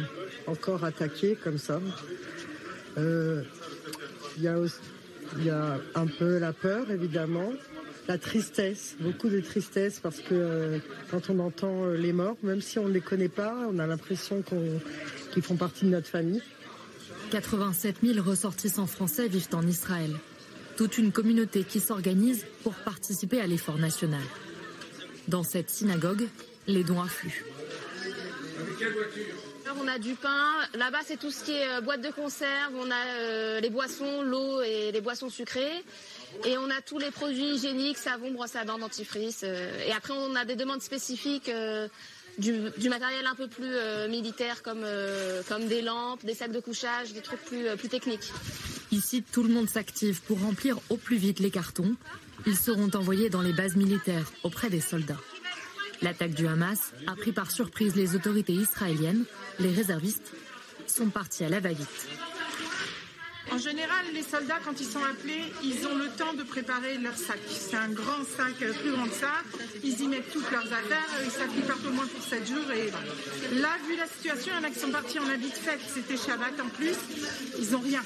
encore attaquer comme ça. Euh, il y, a un peu la peur, évidemment, la tristesse, beaucoup de tristesse, parce que quand on entend les morts, même si on ne les connaît pas, on a l'impression qu'ils font partie de notre famille. 87 000 ressortissants français vivent en Israël toute une communauté qui s'organise pour participer à l'effort national. Dans cette synagogue, les dons affluent. On a du pain, là-bas c'est tout ce qui est euh, boîte de conserve, on a euh, les boissons, l'eau et les boissons sucrées. Et on a tous les produits hygiéniques, savon, brosse à dents, dentifrice. Euh, et après on a des demandes spécifiques du, matériel un peu plus euh, militaire comme, euh, comme des lampes, des sacs de couchage, des trucs plus, euh, plus techniques. Ici, tout le monde s'active pour remplir au plus vite les cartons. Ils seront envoyés dans les bases militaires auprès des soldats. L'attaque du Hamas a pris par surprise les autorités israéliennes. Les réservistes sont partis à la va-vite. En général, les soldats, quand ils sont appelés, ils ont le temps de préparer leur sac. C'est un grand sac, euh, plus grand que ça. Ils y mettent toutes leurs affaires. Ils qu'ils partent au moins pour 7 jours. Et là, vu la situation, il y en a qui sont partis en habit de fête. C'était Shabbat en plus. Ils n'ont rien.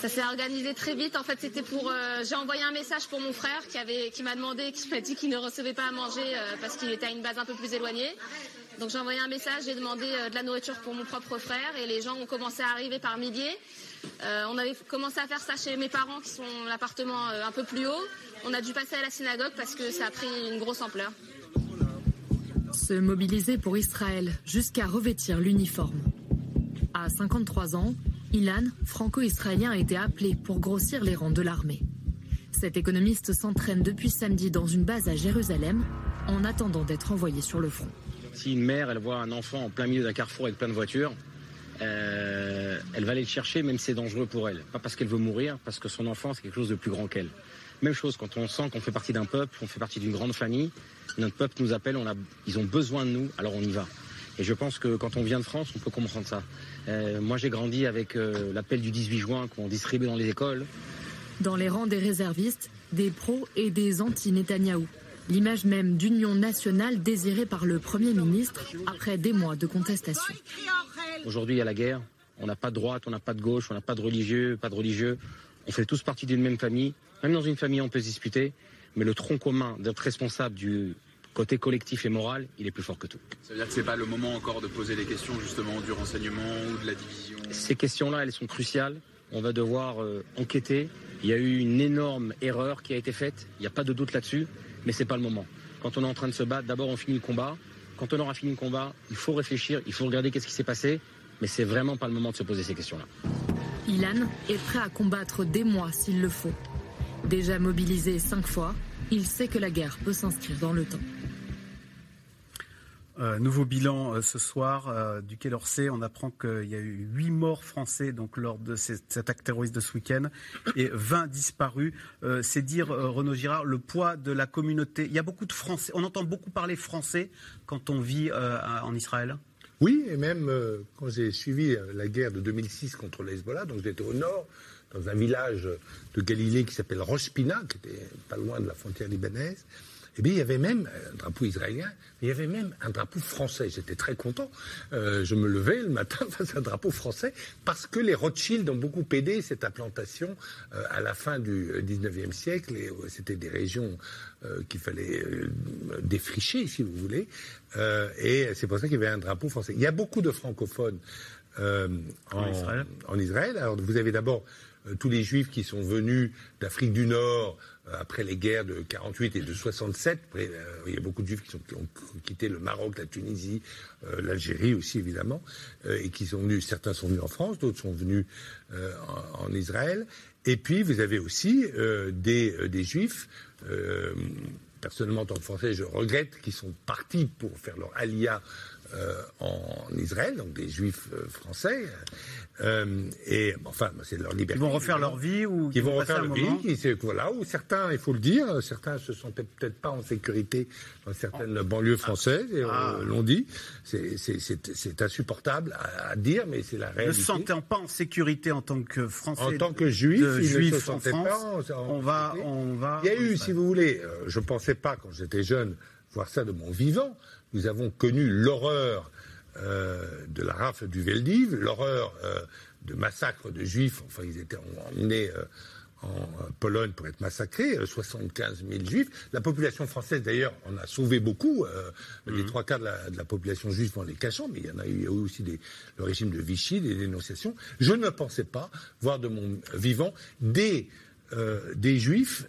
Ça s'est organisé très vite. En fait, c'était pour. Euh, j'ai envoyé un message pour mon frère qui avait, qui m'a demandé, qui m'a dit qu'il ne recevait pas à manger euh, parce qu'il était à une base un peu plus éloignée. Donc j'ai envoyé un message, j'ai demandé de la nourriture pour mon propre frère et les gens ont commencé à arriver par milliers. Euh, on avait commencé à faire ça chez mes parents qui sont l'appartement euh, un peu plus haut. On a dû passer à la synagogue parce que ça a pris une grosse ampleur. Se mobiliser pour Israël jusqu'à revêtir l'uniforme. À 53 ans, Ilan, franco-israélien, a été appelé pour grossir les rangs de l'armée. Cet économiste s'entraîne depuis samedi dans une base à Jérusalem en attendant d'être envoyé sur le front. Si une mère, elle voit un enfant en plein milieu d'un carrefour avec plein de voitures, euh, elle va aller le chercher même si c'est dangereux pour elle. Pas parce qu'elle veut mourir, parce que son enfant c'est quelque chose de plus grand qu'elle. Même chose quand on sent qu'on fait partie d'un peuple, qu'on fait partie d'une grande famille, notre peuple nous appelle, on ils ont besoin de nous, alors on y va. Et je pense que quand on vient de France, on peut comprendre ça. Euh, moi j'ai grandi avec euh, l'appel du 18 juin qu'on distribue dans les écoles. Dans les rangs des réservistes, des pros et des anti-Netanyahou. L'image même d'union nationale désirée par le Premier ministre après des mois de contestation. Aujourd'hui, il y a la guerre. On n'a pas de droite, on n'a pas de gauche, on n'a pas de religieux, pas de religieux. On fait tous partie d'une même famille. Même dans une famille, on peut se disputer. Mais le tronc commun d'être responsable du côté collectif et moral, il est plus fort que tout. Ça veut dire que ce n'est pas le moment encore de poser les questions justement du renseignement ou de la division Ces questions-là, elles sont cruciales. On va devoir euh, enquêter. Il y a eu une énorme erreur qui a été faite. Il n'y a pas de doute là-dessus. Mais ce n'est pas le moment. Quand on est en train de se battre, d'abord on finit le combat. Quand on aura fini le combat, il faut réfléchir, il faut regarder qu'est-ce qui s'est passé, mais c'est vraiment pas le moment de se poser ces questions-là. Ilan est prêt à combattre des mois s'il le faut. Déjà mobilisé cinq fois, il sait que la guerre peut s'inscrire dans le temps. Euh, nouveau bilan euh, ce soir euh, du Quai d'Orsay. On apprend qu'il y a eu huit morts français donc lors de cette, acte terroriste de ce week-end et 20 disparus. C'est dire, Renaud Girard, le poids de la communauté. Il y a beaucoup de Français. On entend beaucoup parler français quand on vit en Israël. Oui, et même quand j'ai suivi la guerre de 2006 contre l'Hezbollah, donc j'étais au nord, dans un village de Galilée qui s'appelle Rospina, qui était pas loin de la frontière libanaise. Eh bien, il y avait même un drapeau israélien, mais il y avait même un drapeau français. J'étais très content. Euh, je me levais le matin face à un drapeau français parce que les Rothschild ont beaucoup aidé cette implantation euh, à la fin du 19e siècle. Et euh, c'était des régions qu'il fallait défricher, si vous voulez. et c'est pour ça qu'il y avait un drapeau français. Il y a beaucoup de francophones en, Israël. en Israël. Alors, vous avez d'abord tous les juifs qui sont venus d'Afrique du Nord, euh, après les guerres de 48 et de 67. Euh, il y a beaucoup de juifs qui, ont quitté le Maroc, la Tunisie, euh, l'Algérie aussi évidemment, et qui sont venus. Certains sont venus en France, d'autres sont venus en, Israël. Et puis vous avez aussi des, des, juifs. personnellement, en tant que Français, je regrette qu'ils sont partis pour faire leur alia en Israël, donc des juifs français. Euh, et enfin, c'est leur liberté. Ils vont refaire leur vie ou ils vont refaire leur vie. Voilà, ou certains, il faut le dire, certains se sentaient peut-être pas en sécurité dans certaines banlieues françaises, et ah. l'ont dit. C'est insupportable à, dire, mais c'est la réalité. Ne se sentant pas en sécurité en tant que Français, en tant que Juif, ils ne se sentaient pas. on va, on va. Il y a eu, si vous voulez, euh, je ne pensais pas quand j'étais jeune voir ça de mon vivant. Nous avons connu l'horreur euh, de la rafle du Veldiv, l'horreur euh, de massacres de juifs, enfin ils étaient emmenés euh, en Pologne pour être massacrés, 75 000 juifs. La population française, d'ailleurs, en a sauvé beaucoup. Les mhm. trois quarts de la, population juive en les cachant, mais il y en a eu, aussi des, le régime de Vichy, des dénonciations. Je ne pensais pas voir de mon vivant des des juifs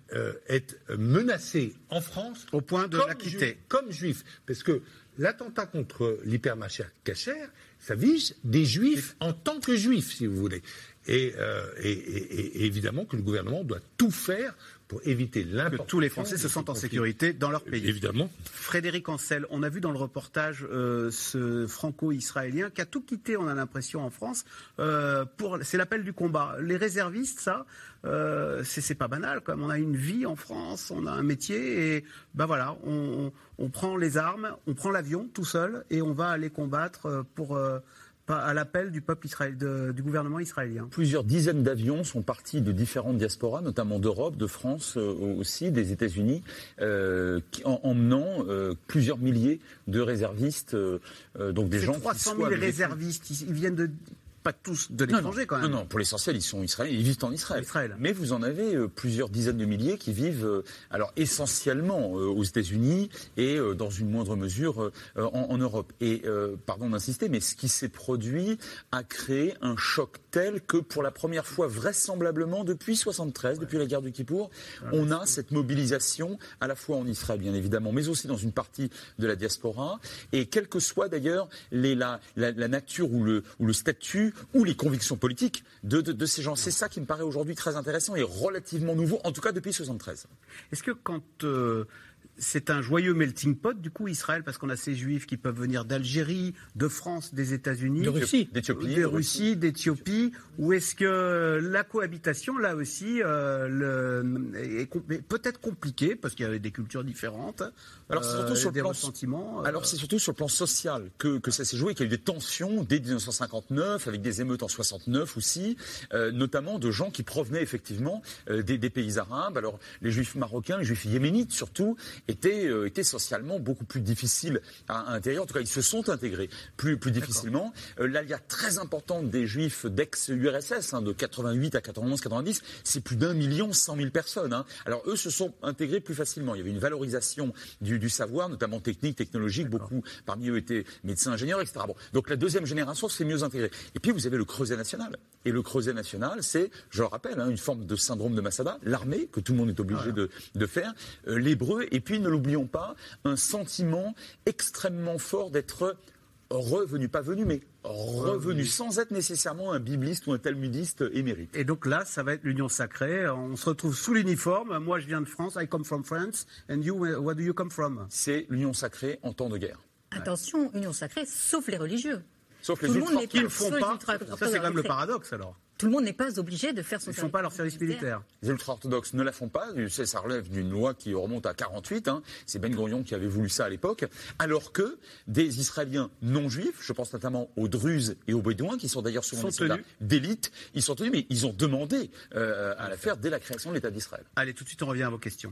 être menacés en France au point de la quitter comme juifs, parce que l'attentat contre l'hypermarché Cacher, ça vise des juifs en tant que juifs, si vous voulez. Euh, et, évidemment que le gouvernement doit tout faire pour éviter l'importation. Que tous les Français se sentent en sécurité dans leur pays. Évidemment. Frédéric Ancel, on a vu dans le reportage euh, ce franco-israélien qui a tout quitté, on a l'impression, en France. Euh, pour, c'est l'appel du combat. Les réservistes, ça, euh, c'est, pas banal. Comme on a une vie en France, on a un métier, et ben voilà, on, on prend les armes, on prend l'avion tout seul, et on va aller combattre pour à l'appel du peuple israélien, du gouvernement israélien. Plusieurs dizaines d'avions sont partis de différentes diasporas, notamment d'Europe, de France euh, aussi, des États-Unis, euh, en emmenant euh, plusieurs milliers de réservistes, donc des gens 300 000 réservistes, ils viennent de pas tous de l'étranger quand même. Non, non, pour l'essentiel, ils sont israéliens, ils vivent en Israël. Israël. Mais vous en avez euh, plusieurs dizaines de milliers qui vivent, euh, alors essentiellement euh, aux États-Unis et dans une moindre mesure en, Europe. Et pardon d'insister, mais ce qui s'est produit a créé un choc tel que pour la première fois, vraisemblablement depuis 73, depuis la guerre du Kippour, on a cette mobilisation à la fois en Israël, bien évidemment, mais aussi dans une partie de la diaspora. Et quelle que soit d'ailleurs la, la, la, nature ou le, ou le statut ou les convictions politiques de, ces gens. C'est ça qui me paraît aujourd'hui très intéressant et relativement nouveau, en tout cas depuis 73. Est-ce que quand euh, c'est un joyeux melting pot, du coup, Israël, parce qu'on a ces juifs qui peuvent venir d'Algérie, de France, des États-Unis, de Russie, d'Éthiopie, de Russie, d'Éthiopie, ou est-ce que la cohabitation, là aussi, euh, est peut-être compliquée, parce qu'il y a des cultures différentes, alors c'est surtout euh, sur le plan sentiments. Euh. Alors c'est surtout sur le plan social que, que ça s'est joué, qu'il y a eu des tensions dès 1959, avec des émeutes en 69 aussi, notamment de gens qui provenaient effectivement des, des, pays arabes. Alors les juifs marocains, les juifs yéménites surtout, était, euh, socialement beaucoup plus difficile à, intégrer. En tout cas, ils se sont intégrés plus, plus difficilement. Euh, L'alia très importante des juifs d'ex-URSS, hein, de 88 à 91, 90, c'est plus d'un million cent mille personnes. Hein. Alors eux se sont intégrés plus facilement. Il y avait une valorisation du, du savoir, notamment technique, technologique. Beaucoup parmi eux étaient médecins, ingénieurs, etc. Bon. Donc la deuxième génération s'est mieux intégrée. Et puis vous avez le creuset national. Et le creuset national, c'est, je le rappelle, hein, une forme de syndrome de Massada, l'armée, que tout le monde est obligé de, de, faire, euh, l'hébreu, et puis ne l'oublions pas, un sentiment extrêmement fort d'être revenu, pas venu, mais revenu, sans être nécessairement un bibliste ou un talmudiste émérite. Et donc là, ça va être l'union sacrée. On se retrouve sous l'uniforme. Moi, je viens de France. I come from France. And you, where do you come from? C'est l'union sacrée en temps de guerre. Attention, union sacrée, sauf les religieux. Sauf les ultra qui ne font pas. Ça, c'est quand même le paradoxe alors tout le monde n'est pas obligé de faire son Ils ne font pas leur service militaire. Les ultra-orthodoxes ne la font pas. Ça relève d'une loi qui remonte à 48. Hein. C'est Ben Gurion qui avait voulu ça à l'époque. Alors que des Israéliens non juifs, je pense notamment aux Druzes et aux Bédouins, qui sont d'ailleurs souvent des soldats d'élite, ils sont tenus, mais ils ont demandé euh, à la faire dès la création de l'État d'Israël. Allez, tout de suite, on revient à vos questions.